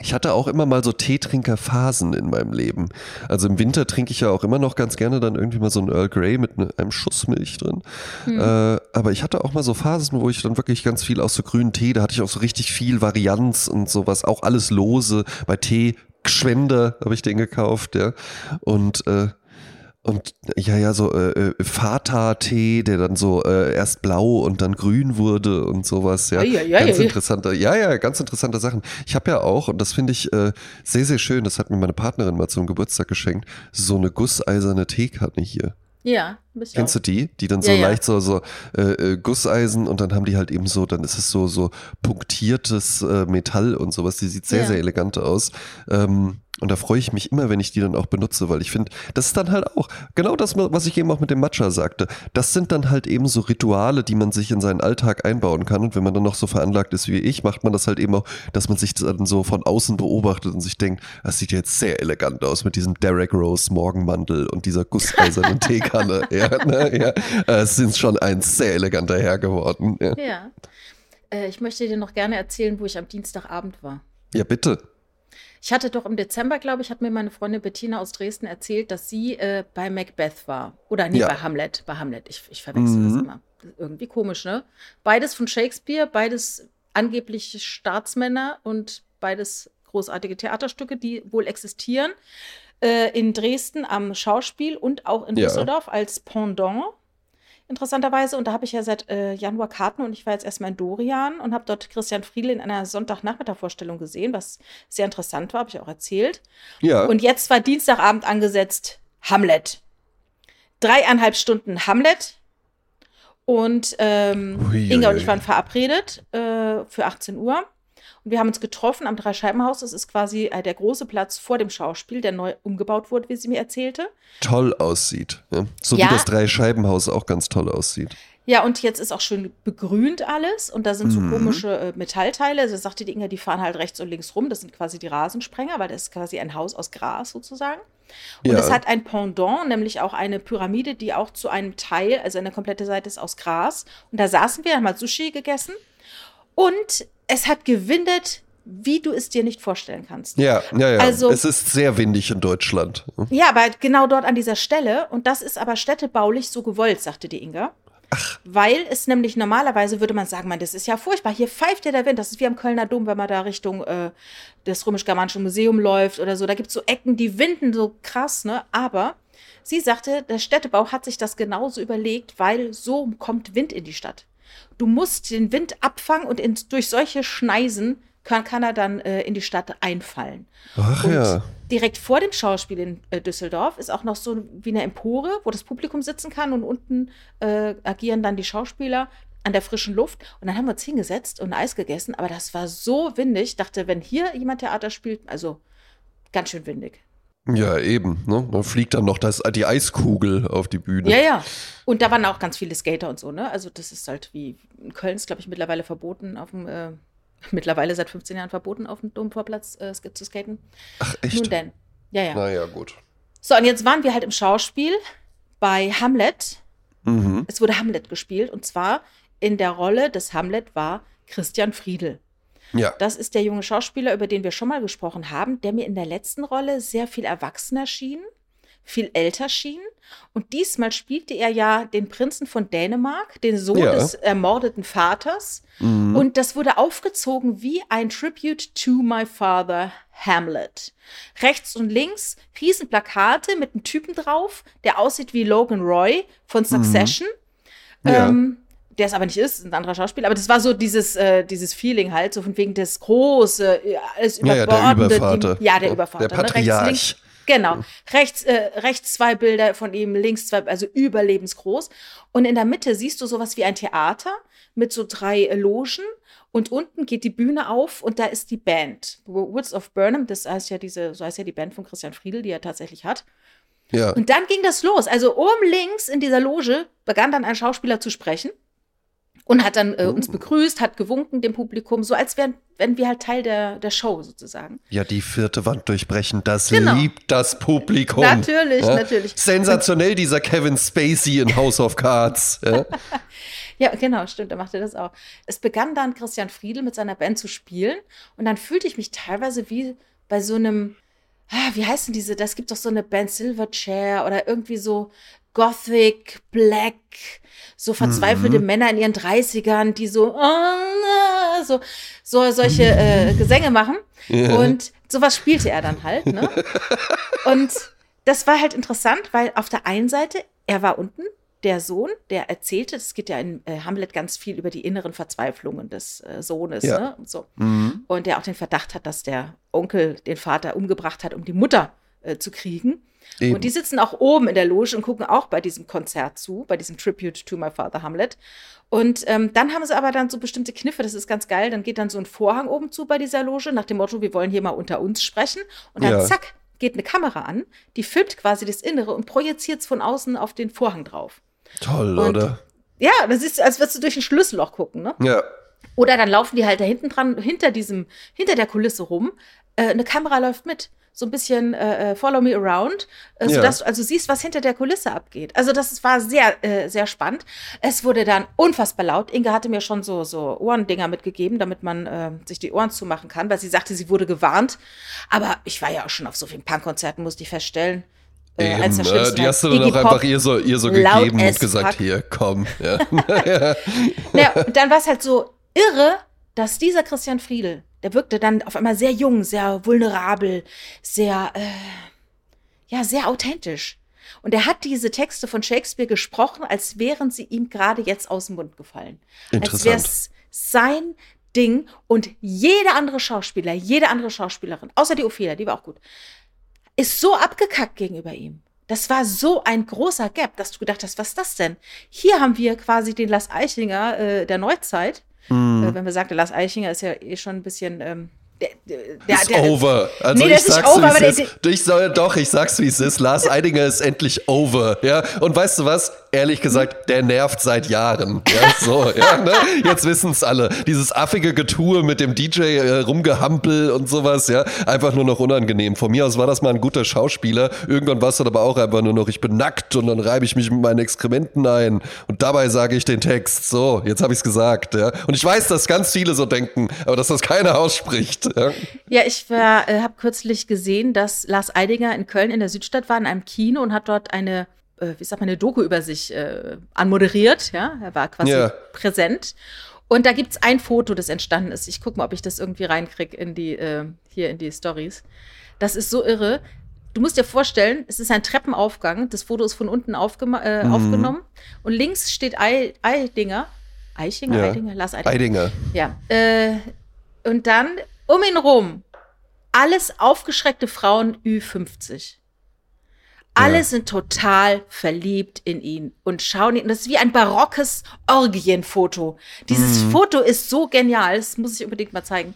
Ich hatte auch immer mal so Teetrinkerphasen in meinem Leben. Also im Winter trinke ich ja auch immer noch ganz gerne dann irgendwie mal so ein Earl Grey mit ne, einem Schuss Milch drin. Hm. Äh, aber ich hatte auch mal so Phasen, wo ich dann wirklich ganz viel aus so grünen Tee, da hatte ich auch so richtig viel Varianz und sowas, auch alles lose. Bei Tee, Gschwender habe ich den gekauft, ja. Und äh, und ja, ja, so äh, äh, Fata-Tee, der dann so äh, erst blau und dann grün wurde und sowas, ja. Ei, ei, ganz ei. interessante, ja, ja, ganz interessante Sachen. Ich habe ja auch, und das finde ich äh, sehr, sehr schön, das hat mir meine Partnerin mal zum Geburtstag geschenkt, so eine gusseiserne Teekanne hier. Ja, ein bisschen. Kennst du die? Die dann so Ja, ja. leicht so, so äh, äh, Gusseisen und dann haben die halt eben so, dann ist es so, so punktiertes äh, Metall und sowas. Die sieht sehr, Ja. sehr elegant aus. Ähm, und da freue ich mich immer, wenn ich die dann auch benutze, weil ich finde, das ist dann halt auch genau das, was ich eben auch mit dem Matcha sagte. Das sind dann halt eben so Rituale, die man sich in seinen Alltag einbauen kann. Und wenn man dann noch so veranlagt ist wie ich, macht man das halt eben auch, dass man sich das dann so von außen beobachtet und sich denkt, das sieht jetzt sehr elegant aus mit diesem Derek Rose Morgenmantel und dieser gusseisernen Teekanne. Ja, ne, ja. Äh, Es sind schon ein sehr eleganter Herr geworden. Ja, Ja. Äh, ich möchte dir noch gerne erzählen, wo ich am Dienstagabend war. ja bitte. Ich hatte doch im Dezember, glaube ich, hat mir meine Freundin Bettina aus Dresden erzählt, dass sie äh, bei Macbeth war. Oder nee, Ja. bei Hamlet. Bei Hamlet. Ich, ich verwechsel Mhm. das immer. Irgendwie komisch, ne? Beides von Shakespeare, beides angeblich Staatsmänner und beides großartige Theaterstücke, die wohl existieren. Äh, in Dresden am Schauspiel und auch in Ja. Düsseldorf als Pendant. Interessanterweise, und da habe ich ja seit äh, Januar Karten und ich war jetzt erstmal in Dorian und habe dort Christian Friedl in einer Sonntagnachmittagvorstellung gesehen, was sehr interessant war, habe ich auch erzählt. Ja. Und jetzt war Dienstagabend angesetzt Hamlet. Dreieinhalb Stunden Hamlet. Und ähm, Inga und ich waren verabredet äh, für 18 Uhr. Und wir haben uns getroffen am Dreischeibenhaus. Das ist quasi äh, der große Platz vor dem Schauspiel, der neu umgebaut wurde, wie sie mir erzählte. toll aussieht. Ja? So Ja. wie das Dreischeibenhaus auch ganz toll aussieht. Ja, und jetzt ist auch schön begrünt alles und da sind so Mhm. komische äh, Metallteile. Also sagte die Inga, die fahren halt rechts und links rum. Das sind quasi die Rasensprenger, weil das ist quasi ein Haus aus Gras sozusagen. Und Ja. es hat ein Pendant, nämlich auch eine Pyramide, die auch zu einem Teil, also eine komplette Seite ist aus Gras. Und da saßen wir, haben mal Sushi gegessen. Und es hat gewindet, wie du es dir nicht vorstellen kannst. Ja, ja, ja. Also- es ist sehr windig in Deutschland. Ja, aber genau dort an dieser Stelle. Und das ist aber städtebaulich so gewollt, sagte die Inga. Weil es nämlich normalerweise würde man sagen, man, das ist ja furchtbar. Hier pfeift ja der Wind. Das ist wie am Kölner Dom, wenn man da Richtung äh, des römisch-germanischen Museum läuft oder so. Da gibt es so Ecken, die winden so krass, ne? Aber sie sagte, der Städtebau hat sich das genauso überlegt, weil so kommt Wind in die Stadt. Du musst den Wind abfangen und in, durch solche Schneisen kann, kann er dann äh, in die Stadt einfallen. Ach Und ja. direkt vor dem Schauspiel in äh, Düsseldorf ist auch noch so wie eine Empore, wo das Publikum sitzen kann und unten äh, agieren dann die Schauspieler an der frischen Luft. Und dann haben wir uns hingesetzt und Eis gegessen, aber das war so windig. Ich dachte, wenn hier jemand Theater spielt, also ganz schön windig. Ja, eben. Ne? Da fliegt dann noch das, die Eiskugel auf die Bühne. Ja, ja. Und da waren auch ganz viele Skater und so, ne? Also das ist halt wie in Köln ist, glaube ich, mittlerweile verboten auf dem äh, mittlerweile seit 15 Jahren verboten auf dem Domvorplatz äh, zu skaten. Ach, Nun echt? denn. Ja, ja. Naja, gut. So, und jetzt waren wir halt im Schauspiel bei Hamlet. Mhm. Es wurde Hamlet gespielt und zwar in der Rolle des Hamlet war Christian Friedel. Ja. Das ist der junge Schauspieler, über den wir schon mal gesprochen haben, der mir in der letzten Rolle sehr viel erwachsener schien, viel älter schien. Und diesmal spielte er ja den Prinzen von Dänemark, den Sohn Ja. des ermordeten Vaters. Mhm. Und das wurde aufgezogen wie ein Tribute to my father, Hamlet. Rechts und links Riesenplakate mit einem Typen drauf, der aussieht wie Logan Roy von Succession. Mhm. Ja. Ähm, der es aber nicht ist, ein anderer Schauspieler. Aber das war so dieses, äh, dieses Feeling halt, so von wegen des große, äh, alles Ja, ja, der überbordende. Übervater. Die, ja, der Ja, Übervater. der ne? Rechts, Patriarch. links, genau. Rechts, äh, rechts zwei Bilder von ihm, links zwei, also überlebensgroß. Und in der Mitte siehst du sowas wie ein Theater mit so drei äh, Logen. Und unten geht die Bühne auf und da ist die Band. Woods of Burnham, das heißt ja diese, so heißt ja die Band von Christian Friedel, die er tatsächlich hat. ja. Und dann ging das los. Also oben links in dieser Loge begann dann ein Schauspieler zu sprechen und hat dann äh, Oh. uns begrüßt, hat gewunken dem Publikum, so als wären, wären wir halt Teil der, der Show sozusagen. ja, die vierte Wand durchbrechen, das Genau. liebt das Publikum. Natürlich, ja? natürlich. Sensationell, dieser Kevin Spacey in House of Cards. Ja? Ja, genau, stimmt, er machte das auch. Es begann dann Christian Friedel mit seiner Band zu spielen und dann fühlte ich mich teilweise wie bei so einem, ah, wie heißen diese, das gibt doch so eine Band Silverchair oder irgendwie so Gothic, Black, so verzweifelte Männer in ihren 30ern, die so, ah, so, so solche äh, Gesänge machen. Ja. Und sowas spielte er dann halt, ne? Und das war halt interessant, weil auf der einen Seite, er war unten, der Sohn, der erzählte, es geht ja in äh, Hamlet ganz viel über die inneren Verzweiflungen des äh, Sohnes, Ja. ne? Und so. Mhm. Und der auch den Verdacht hat, dass der Onkel den Vater umgebracht hat, um die Mutter äh, zu kriegen. Eben. Und die sitzen auch oben in der Loge und gucken auch bei diesem Konzert zu, bei diesem Tribute to my father Hamlet. Und ähm, dann haben sie aber dann so bestimmte Kniffe, das ist ganz geil. Dann geht dann so ein Vorhang oben zu bei dieser Loge, nach dem Motto, wir wollen hier mal unter uns sprechen. Und dann Ja. zack, geht eine Kamera an, die filmt quasi das Innere und projiziert es von außen auf den Vorhang drauf. Toll, Und- oder? Ja, das ist, als würdest du durch ein Schlüsselloch gucken, ne? Ja. Oder dann laufen die halt da hinten dran, hinter diesem, hinter der Kulisse rum. Äh, eine Kamera läuft mit. So ein bisschen äh, äh, Follow Me Around, äh, sodass ja. du also siehst, was hinter der Kulisse abgeht. Also das war sehr, äh, sehr spannend. Es wurde dann unfassbar laut. Inge hatte mir schon so, so Ohrendinger mitgegeben, damit man äh, sich die Ohren zumachen kann, weil sie sagte, sie wurde gewarnt. Aber ich war ja auch schon auf so vielen Punkkonzerten, musste ich feststellen. Äh, Eben, äh, die hast du dann auch einfach ihr so, ihr so gegeben und gesagt, fuck. hier, komm. Ja. ja, dann war es halt so irre, dass dieser Christian Friedel der wirkte dann auf einmal sehr jung, sehr vulnerabel, sehr, äh, ja, sehr authentisch. Und er hat diese Texte von Shakespeare gesprochen, als wären sie ihm gerade jetzt aus dem Mund gefallen. Als wäre es sein Ding und jeder andere Schauspieler, jede andere Schauspielerin, außer die Ophelia, die war auch gut, ist so abgekackt gegenüber ihm. Das war so ein großer Gap, dass du gedacht hast, was ist das denn? Hier haben wir quasi den Lars Eichinger äh, der Neuzeit Mhm. Äh, wenn wir sagen, Lars Eichinger ist ja eh schon ein bisschen. Ähm, der, der, ist der, over. Also nee, ich sag's, over, wie es ist. Ich soll, doch, ich sag's, wie es ist. Lars Eidinger ist endlich over. Ja? Und weißt du was? Ehrlich gesagt, der nervt seit Jahren. Ja, so, ja, ne? Jetzt wissen es alle. Dieses affige Getue mit dem DJ äh, rumgehampel und sowas, ja, einfach nur noch unangenehm. Von mir aus war das mal ein guter Schauspieler. Irgendwann war es dann aber auch einfach nur noch, ich bin nackt und dann reibe ich mich mit meinen Exkrementen ein und dabei sage ich den Text. So, jetzt habe ich es gesagt. Ja. Und ich weiß, dass ganz viele so denken, aber dass das keiner ausspricht. Ja, ja ich äh, habe kürzlich gesehen, dass Lars Eidinger in Köln in der Südstadt war, in einem Kino und hat dort eine wie sagt man, eine Doku über sich äh, anmoderiert. Ja, er war quasi ja. präsent. Und da gibt es ein Foto, das entstanden ist. Ich gucke mal, ob ich das irgendwie reinkriege in die, äh, hier in die Stories. Das ist so irre. Du musst dir vorstellen, es ist ein Treppenaufgang. Das Foto ist von unten äh, mhm. aufgenommen. Und links steht Ei Eidinger. Eichinger, ja. Eidinger, Lars Eidinger. Eidinger. Ja. Äh, und dann um ihn rum alles aufgeschreckte Frauen Ü50. Alle ja. sind total verliebt in ihn und schauen ihn. Das ist wie ein barockes Orgienfoto. Dieses mhm. Foto ist so genial, das muss ich unbedingt mal zeigen.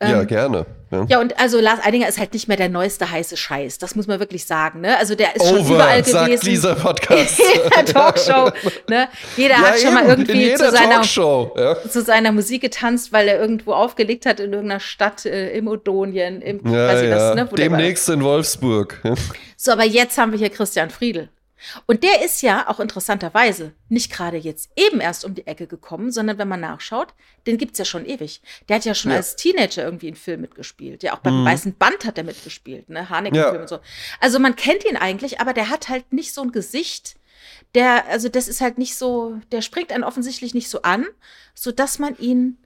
ja, ähm, gerne. Ja. ja. und also Lars Eidinger ist halt nicht mehr der neueste heiße Scheiß. Das muss man wirklich sagen. Ne? Also der ist Over, schon überall gewesen. Sagt dieser Podcast. jeder Talkshow. Ne? Jeder ja, hat schon eben, mal irgendwie zu seiner, ja. zu seiner Musik getanzt, weil er irgendwo aufgelegt hat in irgendeiner Stadt äh, im Odonien, im, ja, weiß ich das, ne? Demnächst in Wolfsburg. So, aber jetzt haben wir hier Christian Friedel. Und der ist ja auch interessanterweise nicht gerade jetzt eben erst um die Ecke gekommen, sondern wenn man nachschaut, den gibt es ja schon ewig. Der hat ja schon ja. als Teenager irgendwie einen Film mitgespielt. Ja, auch beim mhm. Weißen Band hat er mitgespielt, ne? Haneke-Film ja. und so. Also man kennt ihn eigentlich, aber der hat halt nicht so ein Gesicht. Der, also das ist halt nicht so, der springt einen offensichtlich nicht so an, sodass man ihn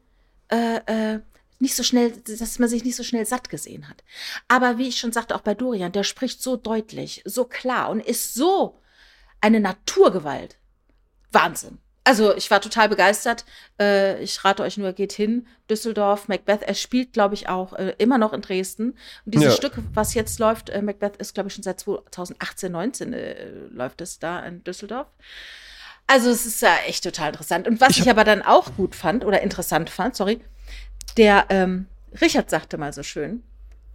äh, äh, nicht so schnell, dass man sich nicht so schnell satt gesehen hat. Aber wie ich schon sagte, auch bei Dorian, der spricht so deutlich, so klar und ist so eine Naturgewalt. Wahnsinn. Also ich war total begeistert. Äh, ich rate euch nur, geht hin. Düsseldorf, Macbeth. Er spielt, glaube ich, auch äh, immer noch in Dresden. Und dieses ja. Stück, was jetzt läuft, äh, Macbeth, ist, glaube ich, schon seit 2018, 19 äh, läuft es da in Düsseldorf. Also es ist ja echt total interessant. Und was ich, ich aber dann auch gut fand oder interessant fand, sorry, der ähm, Richard sagte mal so schön,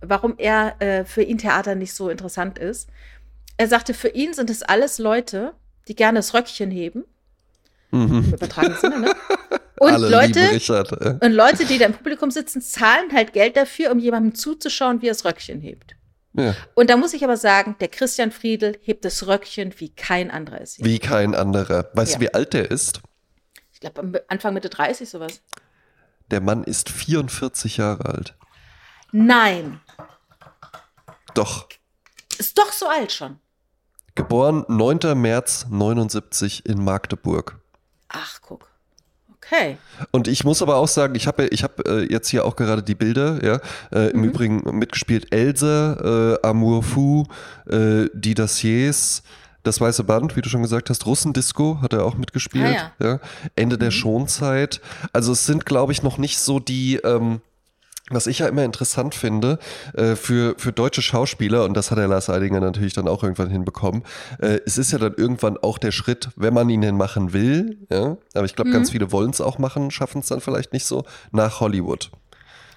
warum er äh, für ihn Theater nicht so interessant ist. Er sagte, für ihn sind es alles Leute, die gerne das Röckchen heben. Mhm. Im übertragenen Sinne, ne? Und Leute, Richard, äh. und Leute, die da im Publikum sitzen, zahlen halt Geld dafür, um jemandem zuzuschauen, wie er das Röckchen hebt. Ja. Und da muss ich aber sagen, der Christian Friedel hebt das Röckchen wie kein anderer es Wie kein anderer. Weißt ja. du, wie alt der ist? Ich glaube, Anfang Mitte 30 sowas. Der Mann ist 44 Jahre alt. Nein. Doch. Ist doch so alt schon. Geboren 9. März 79 in Magdeburg. Ach, guck. Okay. Und ich muss aber auch sagen, ich habe ich hab, äh, jetzt hier auch gerade die Bilder, ja. Äh, Im mhm. Übrigen mitgespielt Else, äh, Amour Fou, äh, Die Daciers, das Weiße Band, wie du schon gesagt hast, Russendisco hat er auch mitgespielt. Ah, ja. ja. Ende mhm. der Schonzeit. Also es sind, glaube ich, noch nicht so die. Ähm, was ich ja immer interessant finde, äh, für, für deutsche Schauspieler, und das hat der Lars Eidinger natürlich dann auch irgendwann hinbekommen, äh, es ist ja dann irgendwann auch der Schritt, wenn man ihn denn machen will, ja, aber ich glaube, mhm. ganz viele wollen es auch machen, schaffen es dann vielleicht nicht so, nach Hollywood.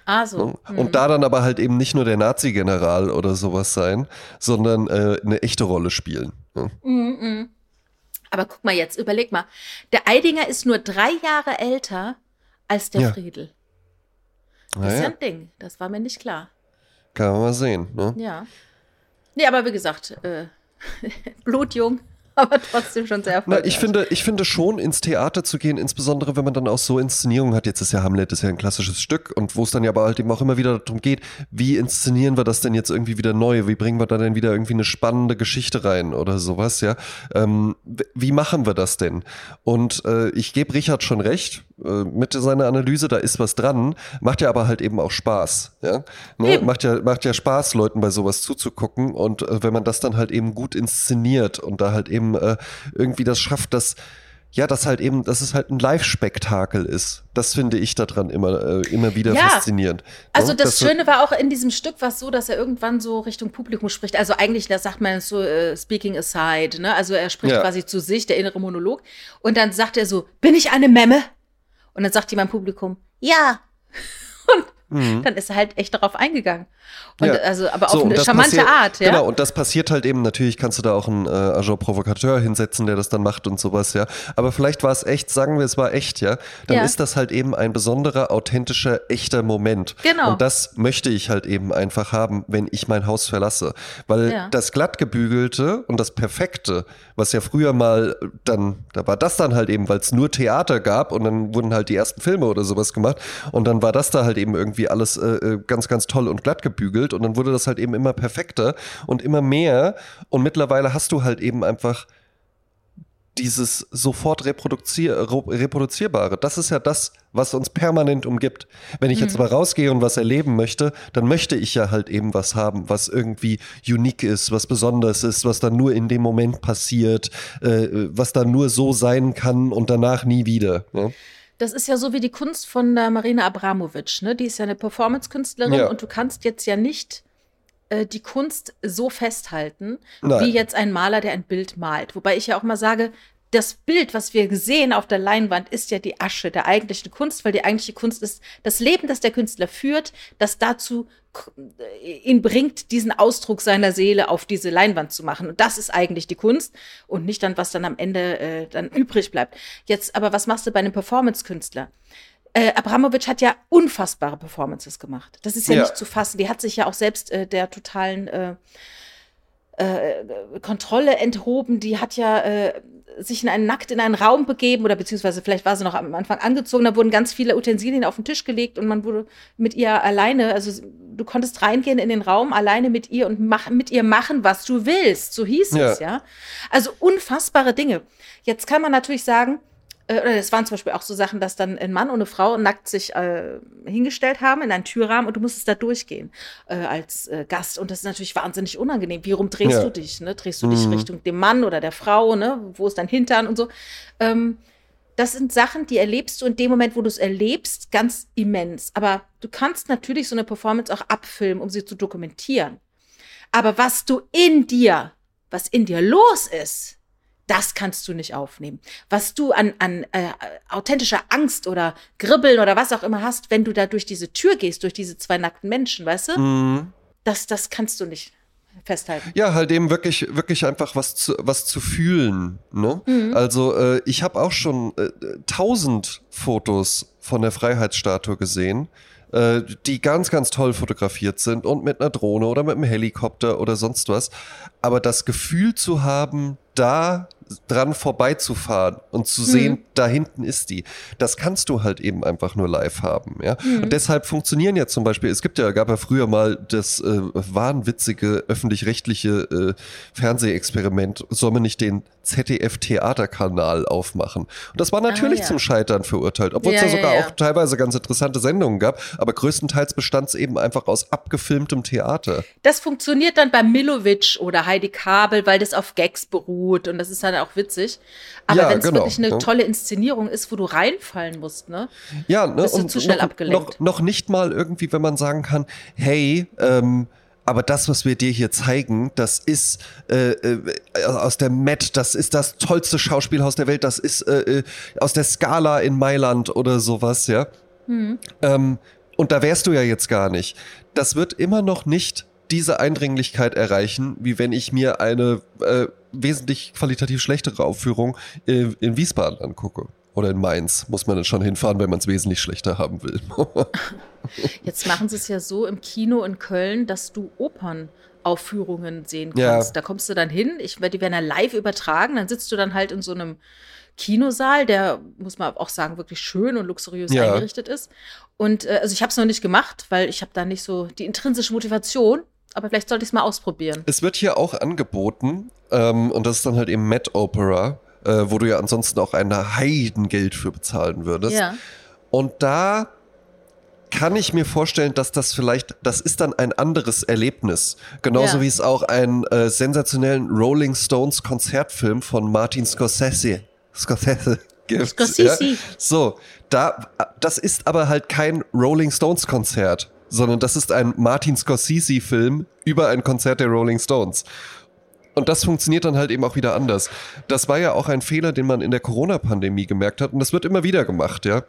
Ah, so. Und mhm. da dann aber halt eben nicht nur der Nazi-General oder sowas sein, sondern äh, eine echte Rolle spielen. Ja. Mhm, mhm. Aber guck mal jetzt, überleg mal. Der Eidinger ist nur drei Jahre älter als der ja. Friedel. Das ist ja ein Ding. Das war mir nicht klar. Kann man mal sehen. Ne? Ja. Nee, aber wie gesagt, äh, blutjung aber trotzdem schon sehr erfolgreich. Na, ich finde, ich finde schon, ins Theater zu gehen, insbesondere wenn man dann auch so Inszenierungen hat. Jetzt ist ja Hamlet, ist ja ein klassisches Stück und wo es dann ja aber halt eben auch immer wieder darum geht, wie inszenieren wir das denn jetzt irgendwie wieder neu? Wie bringen wir da denn wieder irgendwie eine spannende Geschichte rein oder sowas, ja? Ähm, wie machen wir das denn? Und äh, ich gebe Richard schon recht, mit seiner Analyse, da ist was dran, macht ja aber halt eben auch Spaß. Ja? Ne? Macht, ja, macht ja Spaß, Leuten bei sowas zuzugucken. Und äh, wenn man das dann halt eben gut inszeniert und da halt eben äh, irgendwie das schafft, dass ja, dass halt eben, dass es halt ein Live-Spektakel ist. Das finde ich daran immer, äh, immer wieder ja, faszinierend. Also ne? das, das Schöne war auch in diesem Stück war es so, dass er irgendwann so Richtung Publikum spricht. Also eigentlich, da sagt man so uh, speaking aside, ne? Also er spricht ja. quasi zu sich, der innere Monolog. Und dann sagt er so, bin ich eine Memme? Und dann sagt jemand im Publikum, ja. Und Mhm. Dann ist er halt echt darauf eingegangen. Und ja. also, aber auf so, eine charmante Art, ja. Genau, und das passiert halt eben, natürlich kannst du da auch einen äh, Agent Provokateur hinsetzen, der das dann macht und sowas, ja. Aber vielleicht war es echt, sagen wir, es war echt, ja. Dann ja. ist das halt eben ein besonderer, authentischer, echter Moment. Genau. Und das möchte ich halt eben einfach haben, wenn ich mein Haus verlasse. Weil das glattgebügelte und das Perfekte, was ja früher mal dann, da war das dann halt eben, weil es nur Theater gab und dann wurden halt die ersten Filme oder sowas gemacht. Und dann war das da halt eben irgendwie alles äh, äh, ganz, ganz toll und glatt gebügelt. Und dann wurde das halt eben immer perfekter und immer mehr. Und mittlerweile hast du halt eben einfach dieses sofort reproduzier reproduzierbare. Das ist ja das, was uns permanent umgibt. Wenn ich mhm. jetzt mal rausgehe und was erleben möchte, dann möchte ich ja halt eben was haben, was irgendwie unique ist, was besonders ist, was dann nur in dem Moment passiert, äh, was dann nur so sein kann und danach nie wieder. Ja? Das ist ja so wie die Kunst von der Marina Abramovic, ne? Die ist ja eine Performance-Künstlerin ja. und du kannst jetzt ja nicht äh, die Kunst so festhalten, Nein. wie jetzt ein Maler, der ein Bild malt. Wobei ich ja auch mal sage, das Bild, was wir sehen auf der Leinwand, ist ja die Asche der eigentlichen Kunst, weil die eigentliche Kunst ist das Leben, das der Künstler führt, das dazu äh, ihn bringt, diesen Ausdruck seiner Seele auf diese Leinwand zu machen. Und das ist eigentlich die Kunst und nicht dann, was dann am Ende äh, dann übrig bleibt. Jetzt, aber was machst du bei einem Performance-Künstler? Äh, Abramovic hat ja unfassbare Performances gemacht. Das ist ja, ja, nicht zu fassen. Die hat sich ja auch selbst äh, der totalen äh, äh, Kontrolle enthoben. Die hat ja äh, sich in einen nackt in einen Raum begeben oder beziehungsweise vielleicht war sie noch am Anfang angezogen. Da wurden ganz viele Utensilien auf den Tisch gelegt und man wurde mit ihr alleine, also du konntest reingehen in den Raum alleine mit ihr und mach, mit ihr machen, was du willst. So hieß ja. es, ja. Also unfassbare Dinge. Jetzt kann man natürlich sagen, äh, es waren zum Beispiel auch so Sachen, dass dann ein Mann und eine Frau nackt sich äh, hingestellt haben in einen Türrahmen und du musstest da durchgehen äh, als äh, Gast. Und das ist natürlich wahnsinnig unangenehm. Wie rum drehst ja. du dich? Ne? Drehst du mhm. dich Richtung dem Mann oder der Frau? Ne? Wo ist dein Hintern und so? Ähm, das sind Sachen, die erlebst du in dem Moment, wo du es erlebst, ganz immens. Aber du kannst natürlich so eine Performance auch abfilmen, um sie zu dokumentieren. Aber was du in dir, was in dir los ist, das kannst du nicht aufnehmen. Was du an, an äh, authentischer Angst oder Gribbeln oder was auch immer hast, wenn du da durch diese Tür gehst, durch diese zwei nackten Menschen, weißt du? Mhm. Das, das kannst du nicht festhalten. Ja, halt eben wirklich, wirklich einfach was zu, was zu fühlen. Ne? Mhm. Also äh, ich habe auch schon äh, tausend Fotos von der Freiheitsstatue gesehen äh, die ganz, ganz toll fotografiert sind und mit einer Drohne oder mit einem Helikopter oder sonst was. Aber das Gefühl zu haben, da dran vorbeizufahren und zu sehen, mhm. da hinten ist die. Das kannst du halt eben einfach nur live haben, ja. Mhm. Und deshalb funktionieren ja zum Beispiel, es gibt ja, gab ja früher mal das äh, wahnwitzige öffentlich-rechtliche äh, Fernsehexperiment, soll man nicht den ZDF-Theaterkanal aufmachen. Und das war natürlich ah, ja. zum Scheitern verurteilt, obwohl ja, es ja sogar ja, auch teilweise ganz interessante Sendungen gab, aber größtenteils bestand es eben einfach aus abgefilmtem Theater. Das funktioniert dann bei Milovic oder Heidi Kabel, weil das auf Gags beruht und das ist dann auch witzig. Aber wenn es genau, wirklich eine tolle Inszenierung ist, wo du reinfallen musst, ne? Ja, ne? Bist du und zu schnell noch, abgelenkt. Noch, noch nicht mal irgendwie, wenn man sagen kann, hey, ähm, aber das, was wir dir hier zeigen, das ist äh, äh, aus der Met, das ist das tollste Schauspielhaus der Welt, das ist äh, äh aus der Scala in Mailand oder sowas, ja. Hm. Ähm, und da wärst du ja jetzt gar nicht. Das wird immer noch nicht diese Eindringlichkeit erreichen, wie wenn ich mir eine äh, wesentlich qualitativ schlechtere Aufführung äh, in Wiesbaden angucke. Oder in Mainz muss man dann schon hinfahren, wenn man es wesentlich schlechter haben will. Jetzt machen sie es ja so im Kino in Köln, dass du Opern Show-Aufführungen sehen kannst. Ja. Da kommst du dann hin, ich, die werden ja live übertragen, dann sitzt du dann halt in so einem Kinosaal, der, muss man auch sagen, wirklich schön und luxuriös ja. eingerichtet ist. Und äh, also ich habe es noch nicht gemacht, weil ich habe da nicht so die intrinsische Motivation. Aber vielleicht sollte ich es mal ausprobieren. Es wird hier auch angeboten, ähm, und das ist dann halt eben Met Opera, äh, wo du ja ansonsten auch ein Heidengeld für bezahlen würdest. Ja. Und da kann ich mir vorstellen, dass das vielleicht, das ist dann ein anderes Erlebnis. Genauso ja. wie es auch einen äh, sensationellen Rolling Stones Konzertfilm von Martin Scorsese, Scorsese gibt. Scorsese. Ja? So, da, das ist aber halt kein Rolling Stones Konzert, sondern das ist ein Martin Scorsese Film über ein Konzert der Rolling Stones. Und das funktioniert dann halt eben auch wieder anders. Das war ja auch ein Fehler, den man in der Corona-Pandemie gemerkt hat. Und das wird immer wieder gemacht, ja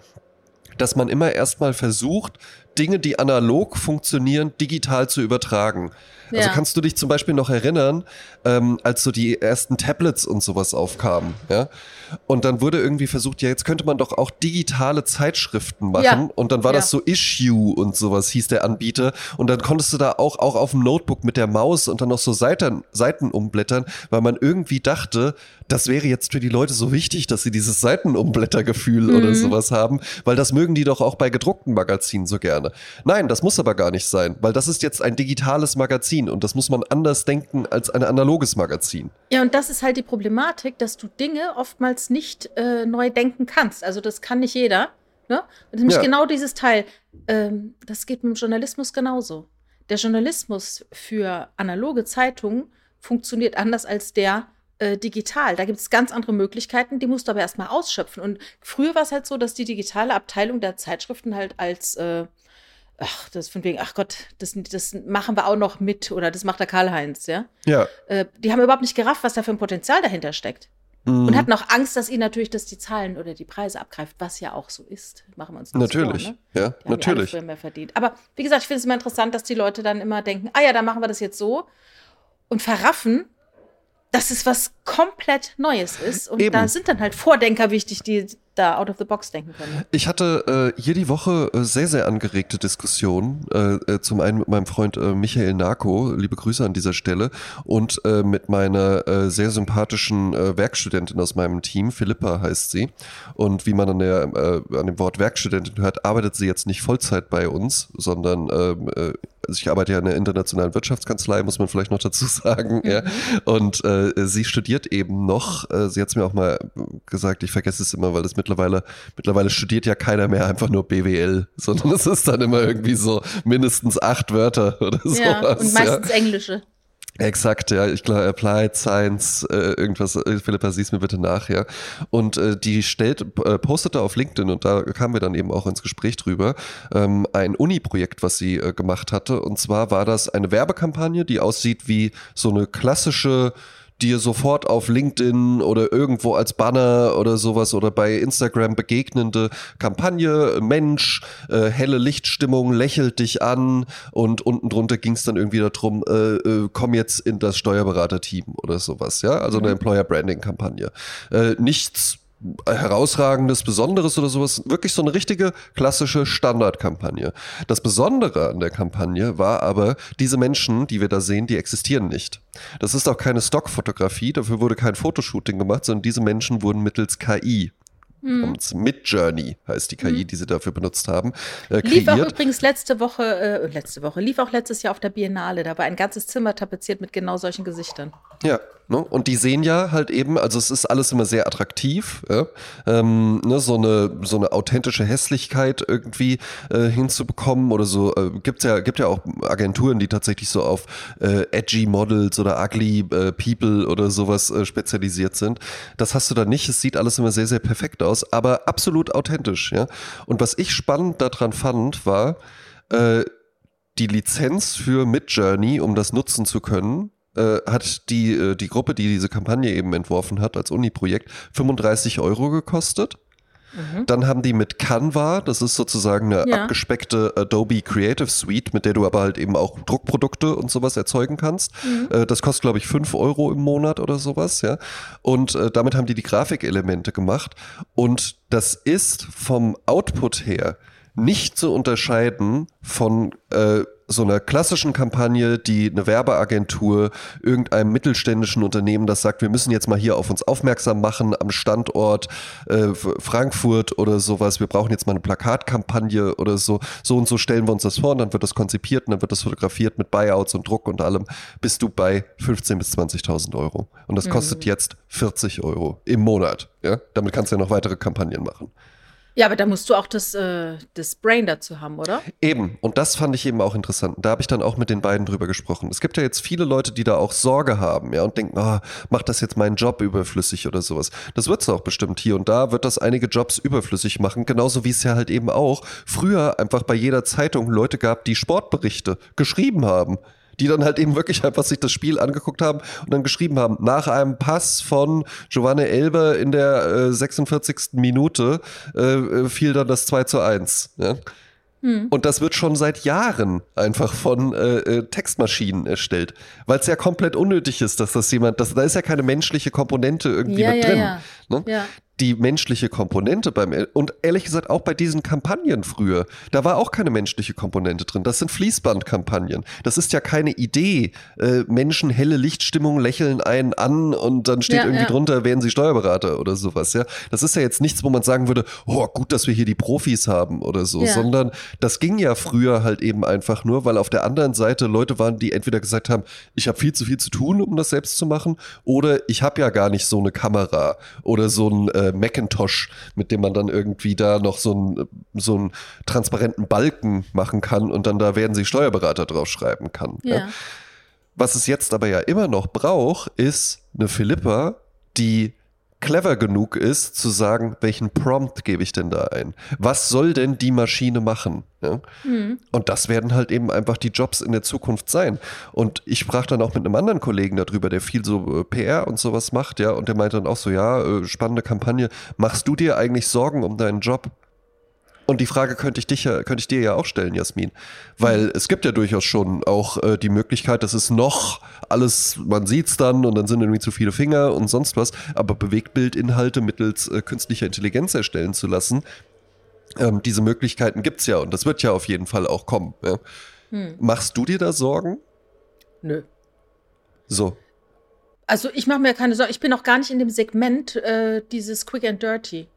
dass man immer erstmal versucht, Dinge, die analog funktionieren, digital zu übertragen. Also ja. Also kannst du dich zum Beispiel noch erinnern, ähm, als so die ersten Tablets und sowas aufkamen, ja? Und dann wurde irgendwie versucht, ja, jetzt könnte man doch auch digitale Zeitschriften machen. Ja. Und dann war ja. das so Issue und sowas hieß der Anbieter. Und dann konntest du da auch, auch auf dem Notebook mit der Maus und dann noch so Seiten, Seiten umblättern, weil man irgendwie dachte, das wäre jetzt für die Leute so wichtig, dass sie dieses Seitenumblättergefühl mhm. oder sowas haben, weil das mögen die doch auch bei gedruckten Magazinen so gerne. Nein, das muss aber gar nicht sein, weil das ist jetzt ein digitales Magazin und das muss man anders denken als ein analoges Magazin. Ja, und das ist halt die Problematik, dass du Dinge oftmals nicht äh, neu denken kannst. Also das kann nicht jeder. Ne? Und nämlich ja. genau dieses Teil. Ähm, das geht mit dem Journalismus genauso. Der Journalismus für analoge Zeitungen funktioniert anders als der äh, digital. Da gibt es ganz andere Möglichkeiten, die musst du aber erstmal ausschöpfen. Und früher war es halt so, dass die digitale Abteilung der Zeitschriften halt als, äh, ach, das von wegen, ach Gott, das, das machen wir auch noch mit oder das macht der Karl-Heinz, ja? Ja. Äh, die haben überhaupt nicht gerafft, was da für ein Potenzial dahinter steckt. Mhm. Und hatten auch Angst, dass ihnen natürlich das die Zahlen oder die Preise abgreift, was ja auch so ist. Machen wir uns nicht Natürlich, vor, ne? ja, die natürlich. Haben mehr verdient. Aber wie gesagt, ich finde es immer interessant, dass die Leute dann immer denken, ah ja, dann machen wir das jetzt so und verraffen, dass es was komplett Neues ist. Und Eben. da sind dann halt Vordenker wichtig, die da out of the box denken können. Ich hatte äh, hier die Woche äh, sehr, sehr angeregte Diskussionen. Äh, äh, zum einen mit meinem Freund äh, Michael Narko, liebe Grüße an dieser Stelle, und mit meiner sehr sympathischen Werkstudentin aus meinem Team, Philippa heißt sie. Und wie man an, der, an dem Wort Werkstudentin hört, arbeitet sie jetzt nicht Vollzeit bei uns, sondern ähm, äh, also ich arbeite ja in der internationalen Wirtschaftskanzlei, muss man vielleicht noch dazu sagen. Mhm. Ja. Und äh, sie studiert eben noch, äh, sie hat es mir auch mal gesagt, ich vergesse es immer, weil das mittlerweile, mittlerweile studiert ja keiner mehr einfach nur BWL, sondern es ist dann immer irgendwie so mindestens acht Wörter oder sowas. Ja, und meistens ja. Englische. Exakt, ja. Ich glaube, Applied Science, äh, irgendwas, äh, Philippa, sieh's mir bitte nach, ja. Und äh, die stellt, äh, postete auf LinkedIn und da kamen wir dann eben auch ins Gespräch drüber, ähm, ein Uni-Projekt, was sie äh, gemacht hatte. Und zwar war das eine Werbekampagne, die aussieht wie so eine klassische dir sofort auf LinkedIn oder irgendwo als Banner oder sowas oder bei Instagram begegnende Kampagne, Mensch, äh, helle Lichtstimmung, lächelt dich an und unten drunter ging es dann irgendwie darum, äh, äh, komm jetzt in das Steuerberaterteam oder sowas, ja, also eine mhm. Employer Branding Kampagne. Äh, nichts herausragendes, Besonderes oder sowas. Wirklich so eine richtige klassische Standardkampagne. Das Besondere an der Kampagne war aber, diese Menschen, die wir da sehen, die existieren nicht. Das ist auch keine Stockfotografie, dafür wurde kein Fotoshooting gemacht, sondern diese Menschen wurden mittels KI Mhm. Midjourney heißt die KI, mhm. die sie dafür benutzt haben. Äh, lief auch übrigens letzte Woche, äh, letzte Woche, lief auch letztes Jahr auf der Biennale. Da war ein ganzes Zimmer tapeziert mit genau solchen Gesichtern. Ja, ne? und die sehen ja halt eben, also es ist alles immer sehr attraktiv, ja? ähm, ne? so, eine, so eine authentische Hässlichkeit irgendwie äh, hinzubekommen oder so. Äh, gibt's ja, gibt ja auch Agenturen, die tatsächlich so auf äh, edgy Models oder ugly äh, People oder sowas äh, spezialisiert sind. Das hast du da nicht. Es sieht alles immer sehr, sehr perfekt aus, aber absolut authentisch. Ja? Und was ich spannend daran fand, war, äh, die Lizenz für Midjourney, um das nutzen zu können, äh, hat die, äh, die Gruppe, die diese Kampagne eben entworfen hat als Uni-Projekt, 35 Euro gekostet. Mhm. Dann haben die mit Canva, das ist sozusagen eine ja. abgespeckte Adobe Creative Suite, mit der du aber halt eben auch Druckprodukte und sowas erzeugen kannst. Mhm. Äh, das kostet, glaube ich, 5 Euro im Monat oder sowas, ja. Und äh, damit haben die die Grafikelemente gemacht. Und das ist vom Output her nicht zu unterscheiden von äh, so einer klassischen Kampagne, die eine Werbeagentur irgendeinem mittelständischen Unternehmen das sagt, wir müssen jetzt mal hier auf uns aufmerksam machen am Standort äh, Frankfurt oder sowas, wir brauchen jetzt mal eine Plakatkampagne oder so, so und so stellen wir uns das vor und dann wird das konzipiert und dann wird das fotografiert mit Buyouts und Druck und allem, bist du bei 15.000 bis 20.000 Euro. Und das kostet mhm. jetzt 40 Euro im Monat. Ja? Damit kannst du ja noch weitere Kampagnen machen. Ja, aber da musst du auch das, äh, das Brain dazu haben, oder? Eben. Und das fand ich eben auch interessant. Da habe ich dann auch mit den beiden drüber gesprochen. Es gibt ja jetzt viele Leute, die da auch Sorge haben, ja, und denken, oh, macht das jetzt meinen Job überflüssig oder sowas. Das wird es auch bestimmt hier und da, wird das einige Jobs überflüssig machen, genauso wie es ja halt eben auch früher einfach bei jeder Zeitung Leute gab, die Sportberichte geschrieben haben die dann halt eben wirklich einfach sich das Spiel angeguckt haben und dann geschrieben haben, nach einem Pass von Giovanni Elber in der äh, 46. Minute äh, äh, fiel dann das 2 zu 1. Ja? Hm. Und das wird schon seit Jahren einfach von äh, äh Textmaschinen erstellt, weil es ja komplett unnötig ist, dass das jemand, das, da ist ja keine menschliche Komponente irgendwie ja, mit ja, drin. Ja. Ne? Die menschliche Komponente beim und ehrlich gesagt auch bei diesen Kampagnen früher, da war auch keine menschliche Komponente drin. Das sind Fließbandkampagnen. Das ist ja keine Idee. Äh, Menschen helle Lichtstimmung lächeln einen an und dann steht ja, irgendwie ja. drunter, werden sie Steuerberater oder sowas. Ja, das ist ja jetzt nichts, wo man sagen würde, oh gut, dass wir hier die Profis haben oder so, ja. sondern das ging ja früher halt eben einfach nur, weil auf der anderen Seite Leute waren, die entweder gesagt haben, ich habe viel zu viel zu tun, um das selbst zu machen, oder ich habe ja gar nicht so eine Kamera oder so ein äh, Macintosh, mit dem man dann irgendwie da noch so einen, so einen transparenten Balken machen kann und dann da werden sie Steuerberater draufschreiben kann. Ja. Ja. Was es jetzt aber ja immer noch braucht, ist eine Philippa, die clever genug ist, zu sagen, welchen Prompt gebe ich denn da ein? Was soll denn die Maschine machen? Ja? Mhm. Und das werden halt eben einfach die Jobs in der Zukunft sein. Und ich sprach dann auch mit einem anderen Kollegen darüber, der viel so äh, PR und sowas macht, ja, und der meinte dann auch so, ja, äh, spannende Kampagne. Machst du dir eigentlich Sorgen um deinen Job? Und die Frage könnte ich, dich, könnte ich dir ja auch stellen, Jasmin. Weil mhm. es gibt ja durchaus schon auch äh, die Möglichkeit, dass es noch alles, man sieht es dann und dann sind irgendwie zu viele Finger und sonst was, aber Bewegtbildinhalte mittels äh, künstlicher Intelligenz erstellen zu lassen, ähm, diese Möglichkeiten gibt es ja und das wird ja auf jeden Fall auch kommen. Ja. Hm. Machst du dir da Sorgen? Nö. So. Also ich mache mir keine Sorgen. Ich bin auch gar nicht in dem Segment äh, dieses Quick and Dirty.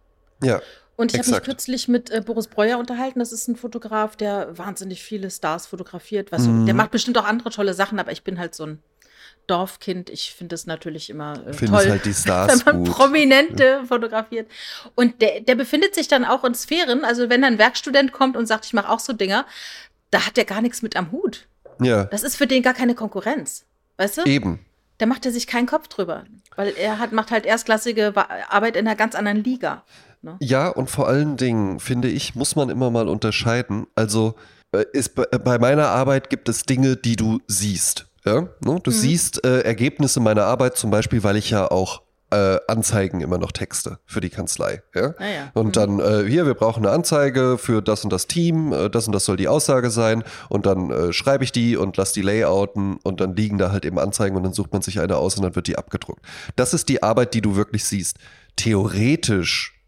Ja. Und ich habe mich kürzlich mit äh, Boris Breuer unterhalten. Das ist ein Fotograf, der wahnsinnig viele Stars fotografiert. Was, mhm. Der macht bestimmt auch andere tolle Sachen, aber ich bin halt so ein Dorfkind. Ich finde es natürlich immer äh, toll, halt die Stars wenn man gut. Prominente fotografiert. Und der, der befindet sich dann auch in Sphären. Also wenn ein Werkstudent kommt und sagt, ich mache auch so Dinger, da hat der gar nichts mit am Hut. Ja. Das ist für den gar keine Konkurrenz. Weißt du? Eben. Da macht er sich keinen Kopf drüber. Weil er hat, macht halt erstklassige Arbeit in einer ganz anderen Liga. Ne? Ja, und vor allen Dingen, finde ich, muss man immer mal unterscheiden. Also äh, ist, bei meiner Arbeit gibt es Dinge, die du siehst. Ja? Ne? Du mhm. siehst äh, Ergebnisse meiner Arbeit, zum Beispiel, weil ich ja auch äh, Anzeigen immer noch Texte für die Kanzlei. Ja? Ah, ja. Und mhm. dann äh, hier, wir brauchen eine Anzeige für das und das Team, äh, das und das soll die Aussage sein. Und dann äh, schreibe ich die und lasse die layouten und dann liegen da halt eben Anzeigen und dann sucht man sich eine aus und dann wird die abgedruckt. Das ist die Arbeit, die du wirklich siehst. Theoretisch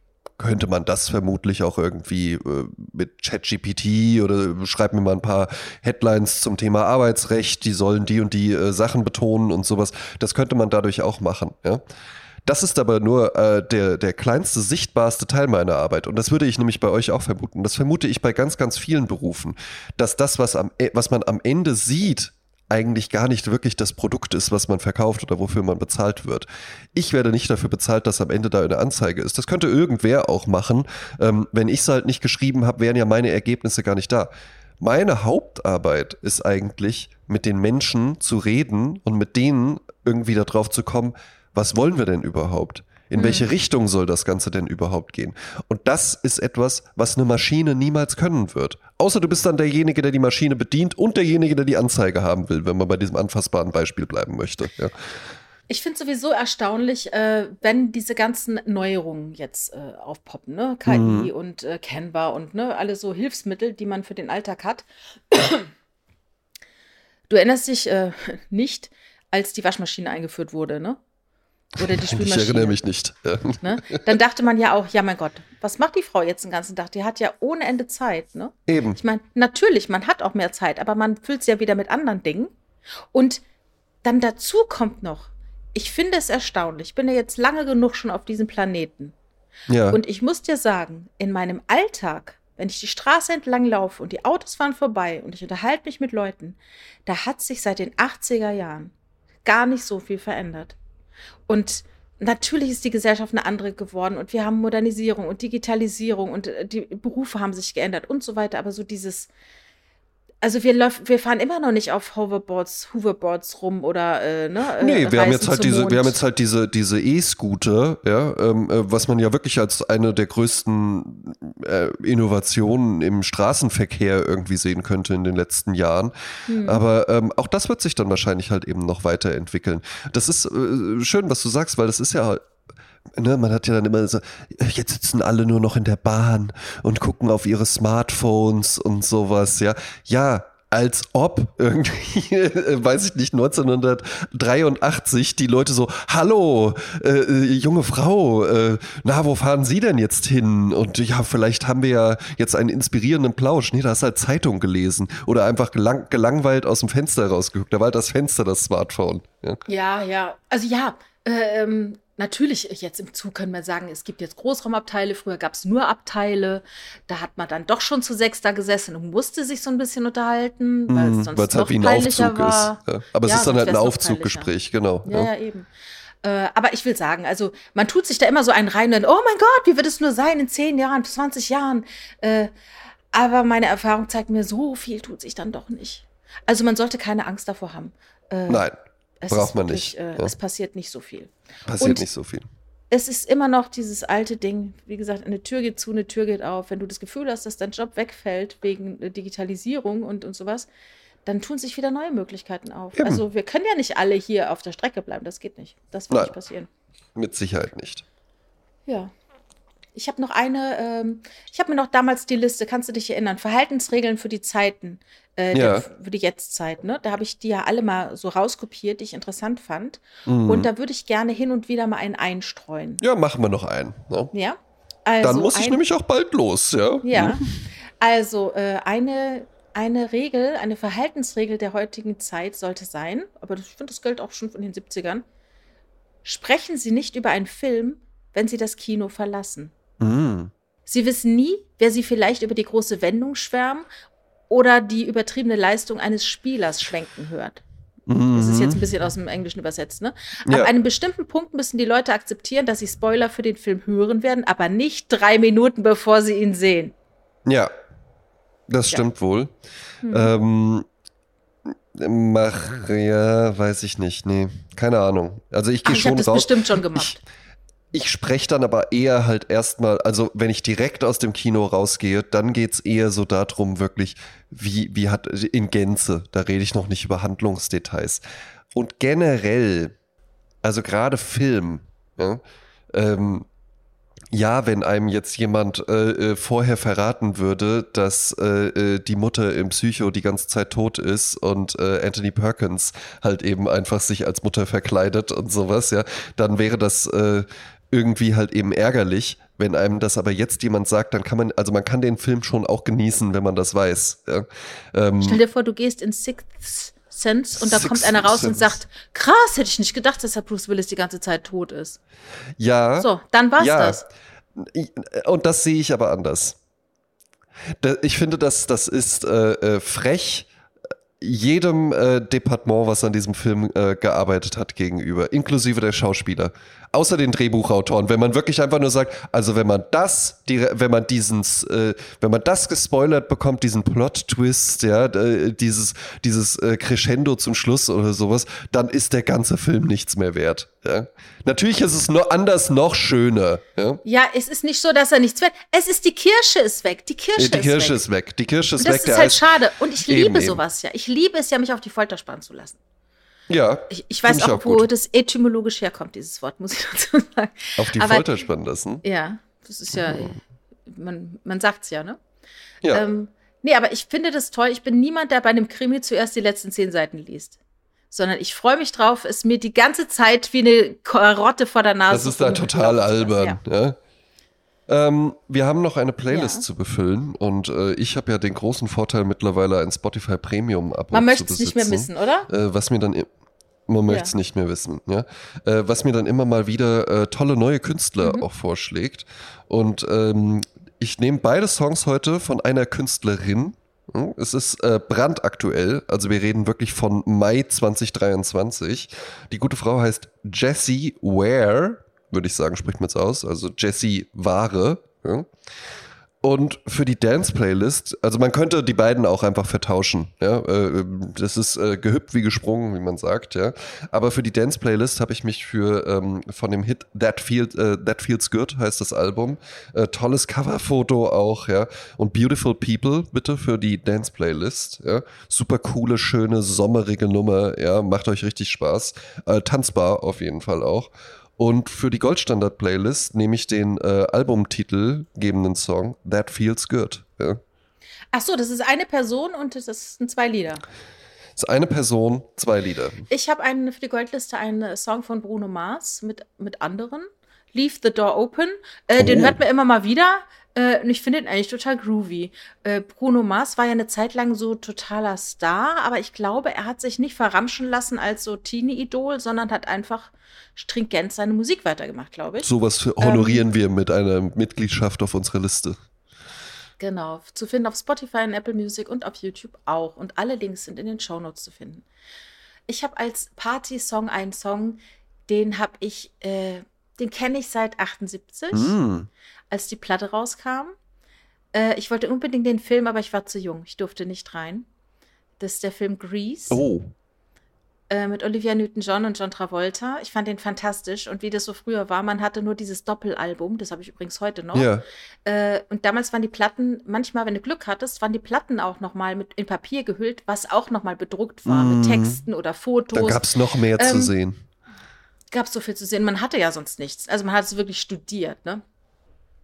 könnte man das vermutlich auch irgendwie äh, mit ChatGPT oder schreib mir mal ein paar Headlines zum Thema Arbeitsrecht, die sollen die und die äh, Sachen betonen und sowas. Das könnte man dadurch auch machen, ja. Das ist aber nur äh, der, der kleinste, sichtbarste Teil meiner Arbeit. Und das würde ich nämlich bei euch auch vermuten. Das vermute ich bei ganz, ganz vielen Berufen, dass das, was, am, e, was man am Ende sieht, eigentlich gar nicht wirklich das Produkt ist, was man verkauft oder wofür man bezahlt wird. Ich werde nicht dafür bezahlt, dass am Ende da eine Anzeige ist. Das könnte irgendwer auch machen. Ähm, wenn ich es halt nicht geschrieben habe, wären ja meine Ergebnisse gar nicht da. Meine Hauptarbeit ist eigentlich, mit den Menschen zu reden und mit denen irgendwie darauf zu kommen, was wollen wir denn überhaupt? In hm. welche Richtung soll das Ganze denn überhaupt gehen? Und das ist etwas, was eine Maschine niemals können wird. Außer du bist dann derjenige, der die Maschine bedient und derjenige, der die Anzeige haben will, wenn man bei diesem anfassbaren Beispiel bleiben möchte. Ja. Ich finde sowieso erstaunlich, äh, wenn diese ganzen Neuerungen jetzt äh, aufpoppen, ne? KI mhm. und äh, Canva und ne, alle so Hilfsmittel, die man für den Alltag hat. Du erinnerst dich äh, nicht, als die Waschmaschine eingeführt wurde, ne? Oder die Spülmaschine. Ich erinnere mich nicht. Ja. Ne? Dann dachte man ja auch, ja mein Gott, was macht die Frau jetzt den ganzen Tag? Die hat ja ohne Ende Zeit. Ne? Eben. Ich meine, natürlich, man hat auch mehr Zeit, aber man füllt es ja wieder mit anderen Dingen. Und dann dazu kommt noch, ich finde es erstaunlich, ich bin ja jetzt lange genug schon auf diesem Planeten. Ja. Und ich muss dir sagen, in meinem Alltag, wenn ich die Straße entlang laufe und die Autos fahren vorbei und ich unterhalte mich mit Leuten, da hat sich seit den 80er Jahren gar nicht so viel verändert. Und natürlich ist die Gesellschaft eine andere geworden und wir haben Modernisierung und Digitalisierung und äh, die Berufe haben sich geändert und so weiter. Aber so dieses, also wir, läuft, wir fahren immer noch nicht auf Hoverboards, Hoverboards rum oder äh, ne? äh, Nee, wir haben jetzt halt diese, Mond. wir haben jetzt halt diese, diese E-Scooter, ja, ähm, äh, was man ja wirklich als eine der größten äh, Innovationen im Straßenverkehr irgendwie sehen könnte in den letzten Jahren. Hm. Aber ähm, auch das wird sich dann wahrscheinlich halt eben noch weiterentwickeln. Das ist äh, schön, was du sagst, weil das ist ja Ne, man hat ja dann immer so, jetzt sitzen alle nur noch in der Bahn und gucken auf ihre Smartphones und sowas, ja. Ja, als ob irgendwie, äh, weiß ich nicht, 1983 die Leute so, hallo, äh, äh, junge Frau, äh, na, wo fahren Sie denn jetzt hin? Und ja, vielleicht haben wir ja jetzt einen inspirierenden Plausch. Nee, da hast du halt Zeitung gelesen oder einfach gelang gelangweilt aus dem Fenster rausgeguckt. Da war halt das Fenster das Smartphone. Ja. Ja, ja. Also ja, ähm, natürlich, jetzt im Zug können wir sagen, es gibt jetzt Großraumabteile, früher gab es nur Abteile. Da hat man dann doch schon zu sechs da gesessen und musste sich so ein bisschen unterhalten, weil es sonst es noch halt wie ein Aufzug war. ist. Ja. Aber Ja, es ist dann halt ein Aufzuggespräch, genau. Ja, ja, eben. Äh, aber ich will sagen, also man tut sich da immer so einen rein und oh mein Gott, wie wird es nur sein in zehn Jahren, 20 Jahren? Äh, aber meine Erfahrung zeigt mir, so viel tut sich dann doch nicht. Also man sollte keine Angst davor haben. Äh, Nein, es braucht man wirklich, nicht. Äh, Ja. Es passiert nicht so viel. passiert und- nicht so viel. Es ist immer noch dieses alte Ding, wie gesagt, eine Tür geht zu, eine Tür geht auf. Wenn du das Gefühl hast, dass dein Job wegfällt wegen äh, Digitalisierung und, und sowas, dann tun sich wieder neue Möglichkeiten auf. Eben. Also wir können ja nicht alle hier auf der Strecke bleiben, das geht nicht. Das wird Nein. nicht passieren. Mit Sicherheit nicht. Ja. Ich habe noch eine, ähm, ich habe mir noch damals die Liste, kannst du dich erinnern, Verhaltensregeln für die Zeiten, äh, Ja. für die Jetztzeit, ne? Da habe ich die ja alle mal so rauskopiert, die ich interessant fand. Mhm. Und da würde ich gerne hin und wieder mal einen einstreuen. Ja, machen wir noch einen. Ne? Ja? Also Dann muss ich nämlich auch bald los, ja. Ja, also äh, eine, eine Regel, eine Verhaltensregel der heutigen Zeit sollte sein, aber ich finde, das gilt auch schon von den 70ern. Sprechen Sie nicht über einen Film, wenn Sie das Kino verlassen. Mhm. Sie wissen nie, wer Sie vielleicht über die große Wendung schwärmen oder die übertriebene Leistung eines Spielers schwenken hört. Das ist jetzt ein bisschen aus dem Englischen übersetzt, ne? Ja. Ab einem bestimmten Punkt müssen die Leute akzeptieren, dass sie Spoiler für den Film hören werden, aber nicht drei Minuten bevor sie ihn sehen. Ja, das Ja. stimmt wohl. Hm. Ähm, mach, ja, weiß ich nicht. Nee, keine Ahnung. Also ich gehe ich habe schon das raus. bestimmt schon gemacht. Ich spreche dann aber eher halt erstmal, also wenn ich direkt aus dem Kino rausgehe, dann geht's eher so darum, wirklich, wie, wie hat in Gänze, da rede ich noch nicht über Handlungsdetails. Und generell, also gerade Film, ja, ähm, ja, wenn einem jetzt jemand äh, äh, vorher verraten würde, dass äh, äh, die Mutter im Psycho die ganze Zeit tot ist und äh, Anthony Perkins halt eben einfach sich als Mutter verkleidet und sowas, ja, dann wäre das äh, irgendwie halt eben ärgerlich. Wenn einem das aber jetzt jemand sagt, dann kann man, also man kann den Film schon auch genießen, wenn man das weiß. Ja. Ähm, Stell dir vor, du gehst in Sixth Sense und da kommt Sixth einer raus und Sense. sagt, krass, hätte ich nicht gedacht, dass Herr Bruce Willis die ganze Zeit tot ist. ja. So, dann war's ja. das. Und das sehe ich aber anders. Ich finde, das, das ist äh, äh, frech jedem äh, Departement, was an diesem Film äh, gearbeitet hat, gegenüber, inklusive der Schauspieler. Außer den Drehbuchautoren, wenn man wirklich einfach nur sagt, also wenn man das, die, wenn man diesen, äh, wenn man das gespoilert bekommt, diesen Plot-Twist, ja, äh, dieses, dieses äh, Crescendo zum Schluss oder sowas, dann ist der ganze Film nichts mehr wert. Ja? Natürlich ist es nur anders noch schöner. Ja? Ja, es ist nicht so, dass er nichts wird. Es ist die Kirsche ist weg. Die Kirsche, Die Kirsche ist weg. ist weg. Die Kirsche ist Und das weg. ist der halt schade. Und ich Eben, liebe eben. sowas ja. Ich liebe es ja, mich auf die Folter spannen zu lassen. Ja. Ich, ich weiß find auch, wo gut. das etymologisch herkommt, dieses Wort, muss ich dazu sagen. Auf die Aber- Folter spannen lassen. Ja, das ist ja, man, man sagt's ja, ne? Ja. Ähm, nee, aber ich finde das toll. Ich bin niemand, der bei einem Krimi zuerst die letzten zehn Seiten liest. sondern ich freue mich drauf, es mir die ganze Zeit wie eine Karotte vor der Nase. Das ist da total albern. Ja. ja. Ähm, wir haben noch eine Playlist ja. zu befüllen und äh, ich habe ja den großen Vorteil mittlerweile ein Spotify Premium Abo Man möchte es nicht mehr wissen, oder? Äh, was mir dann man möchte es ja. nicht mehr wissen, ja. Äh, was mir dann immer mal wieder äh, tolle neue Künstler mhm. auch vorschlägt. Und ähm, ich nehme beide Songs heute von einer Künstlerin. Hm, es ist äh, brandaktuell, also wir reden wirklich von Mai 2023. Die gute Frau heißt Jessie Ware, würde ich sagen, spricht man es aus. Also Jessie Ware. Ja. Und für die Dance-Playlist, also man könnte die beiden auch einfach vertauschen. Ja? Äh, das ist äh, gehüpft wie gesprungen, wie man sagt. Ja? Aber für die Dance-Playlist habe ich mich für ähm, von dem Hit That, Feel, äh, That Feels Good heißt das Album. Äh, tolles Coverfoto auch, ja. Und Beautiful People bitte für die Dance-Playlist. Ja? Super coole, schöne, sommerige Nummer. Ja, macht euch richtig Spaß. Äh, tanzbar auf jeden Fall auch. Und für die Goldstandard-Playlist nehme ich den äh, Albumtitel gebenden Song That Feels Good. Ja. Ach so, das ist eine Person und das sind zwei Lieder. Das ist eine Person, zwei Lieder. Ich habe für die Goldliste einen Song von Bruno Mars mit, mit anderen. Leave the Door Open. Äh, oh. Den hört man immer mal wieder. Äh, und ich finde ihn eigentlich total groovy. Äh, Bruno Mars war ja eine Zeit lang so totaler Star, aber ich glaube, er hat sich nicht verramschen lassen als so Teenie-Idol, sondern hat einfach stringent seine Musik weitergemacht, glaube ich. Sowas honorieren ähm, wir mit einer Mitgliedschaft auf unserer Liste. Genau, zu finden auf Spotify und Apple Music und auf YouTube auch. Und alle Links sind in den Show Notes zu finden. Ich habe als Party-Song einen Song, den habe ich, äh, den kenne ich seit 78, mm. Als die Platte rauskam. Äh, ich wollte unbedingt den Film, aber ich war zu jung. Ich durfte nicht rein. Das ist der Film Grease. Oh. Äh, mit Olivia Newton-John und John Travolta. Ich fand den fantastisch. Und wie das so früher war, man hatte nur dieses Doppelalbum, das habe ich übrigens heute noch. Ja. Äh, und damals waren die Platten, manchmal, wenn du Glück hattest, waren die Platten auch noch mal mit in Papier gehüllt, was auch noch mal bedruckt war, mhm. mit Texten oder Fotos. Da gab es noch mehr ähm, zu sehen. Gab es so viel zu sehen. Man hatte ja sonst nichts. Also man hat es wirklich studiert, ne?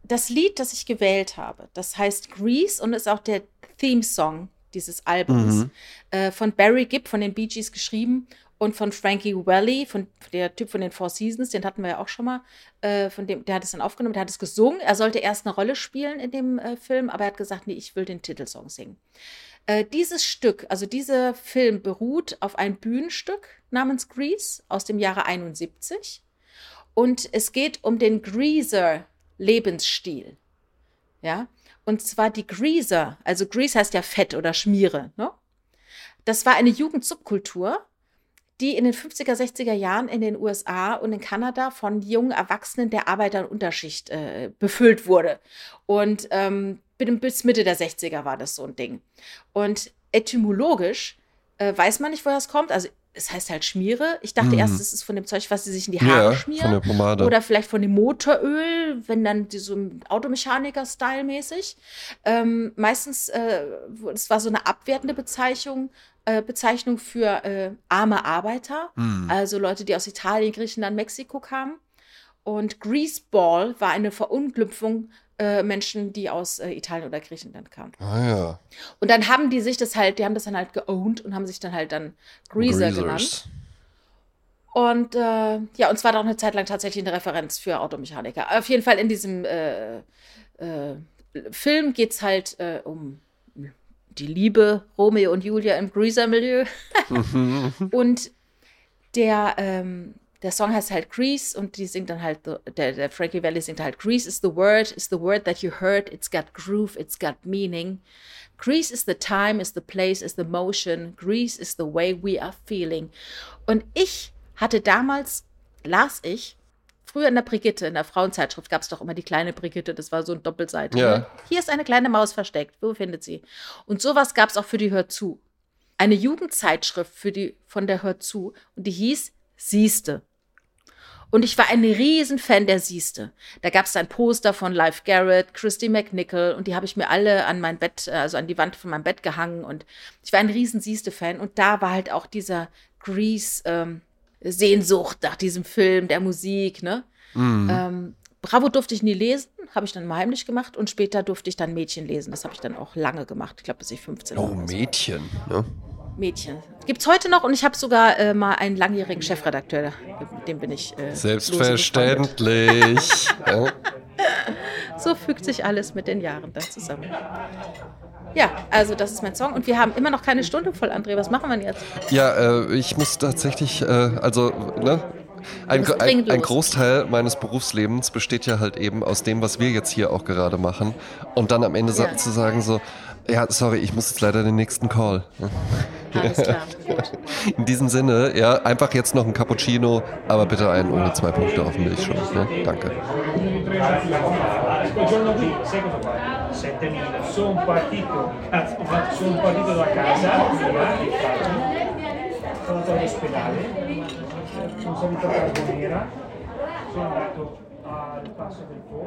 Das Lied, das ich gewählt habe, das heißt Grease und ist auch der Theme-Song dieses Albums. Mhm. Äh, von Barry Gibb von den Bee Gees geschrieben und von Frankie Valli, von der Typ von den Four Seasons, den hatten wir ja auch schon mal, äh, von dem, der hat es dann aufgenommen, der hat es gesungen. Er sollte erst eine Rolle spielen in dem äh, Film, aber er hat gesagt, nee, ich will den Titelsong singen. Äh, dieses Stück, also dieser Film beruht auf ein Bühnenstück namens Grease aus dem Jahre 71 und es geht um den Greaser Lebensstil. Ja, und zwar die Greaser, also Grease heißt ja Fett oder Schmiere. Ne? Das war eine Jugendsubkultur, die in den 50er, 60er Jahren in den USA und in Kanada von jungen Erwachsenen der Arbeiter- und Unterschicht äh, befüllt wurde. Und ähm, bis Mitte der 60er war das so ein Ding. Und etymologisch äh, weiß man nicht, woher es kommt. Also es heißt halt Schmiere. Ich dachte mhm. erst, es ist von dem Zeug, was sie sich in die Haare ja, schmieren. Von der Pomade. Oder vielleicht von dem Motoröl, wenn dann die, so Automechaniker-Style mäßig. Ähm, meistens, äh, es war so eine abwertende Bezeichnung, äh, Bezeichnung für äh, arme Arbeiter. Mhm. Also Leute, die aus Italien, Griechenland, Mexiko kamen. Und Greaseball war eine Verunglüpfung äh, Menschen, die aus äh, Italien oder Griechenland kamen. Ah ja. Und dann haben die sich das halt, die haben das dann halt geowned und haben sich dann halt dann Greaser Greasers. genannt. Und äh, ja, und zwar auch eine Zeit lang tatsächlich eine Referenz für Automechaniker. Auf jeden Fall in diesem äh, äh, Film geht es halt um die Liebe Romeo und Julia im Greaser-Milieu. und der ähm, der Song heißt halt Grease und die singt dann halt, der, der Frankie Valli singt halt, Grease is the word, is the word that you heard, it's got groove, it's got meaning. Grease is the time, is the place, is the motion. Grease is the way we are feeling. Und ich hatte damals, las ich, früher in der Brigitte, in der Frauenzeitschrift gab es doch immer die kleine Brigitte, das war so ein Doppelseite. Ja. Ne? Hier ist eine kleine Maus versteckt, wo findet sie? Und sowas gab es auch für die Hör zu. Eine Jugendzeitschrift für die, von der Hör zu und die hieß Siehste. Und ich war ein Riesenfan der Sieste. Da gab es ein Poster von Live Garrett, Christy McNichol und die habe ich mir alle an mein Bett, also an die Wand von meinem Bett gehangen und ich war ein riesen Sieste-Fan und da war halt auch dieser Grease ähm, Sehnsucht nach diesem Film, der Musik, ne? Mhm. Ähm, Bravo durfte ich nie lesen, habe ich dann mal heimlich gemacht und später durfte ich dann Mädchen lesen. Das habe ich dann auch lange gemacht, ich glaube, bis ich 15 war. Oh, Mädchen, ne? Mädchen. Gibt es heute noch und ich habe sogar äh, mal einen langjährigen Chefredakteur, mit dem bin ich. Äh, Selbstverständlich. so fügt sich alles mit den Jahren dann zusammen. Ja, also das ist mein Song und wir haben immer noch keine Stunde voll, André. Was machen wir jetzt? Ja, äh, ich muss tatsächlich, äh, also, ne? Ein, ein, ein, Großteil meines Berufslebens besteht ja halt eben aus dem, was wir jetzt hier auch gerade machen. Und dann am Ende ja. zu sagen so, ja, sorry, ich muss jetzt leider den nächsten Call. Alles klar, gut. In diesem Sinne, ja, einfach jetzt noch ein Cappuccino, aber bitte einen ohne zwei Punkte auf dem Milchschaum. Ne? Danke. Sono andato al passo del Po.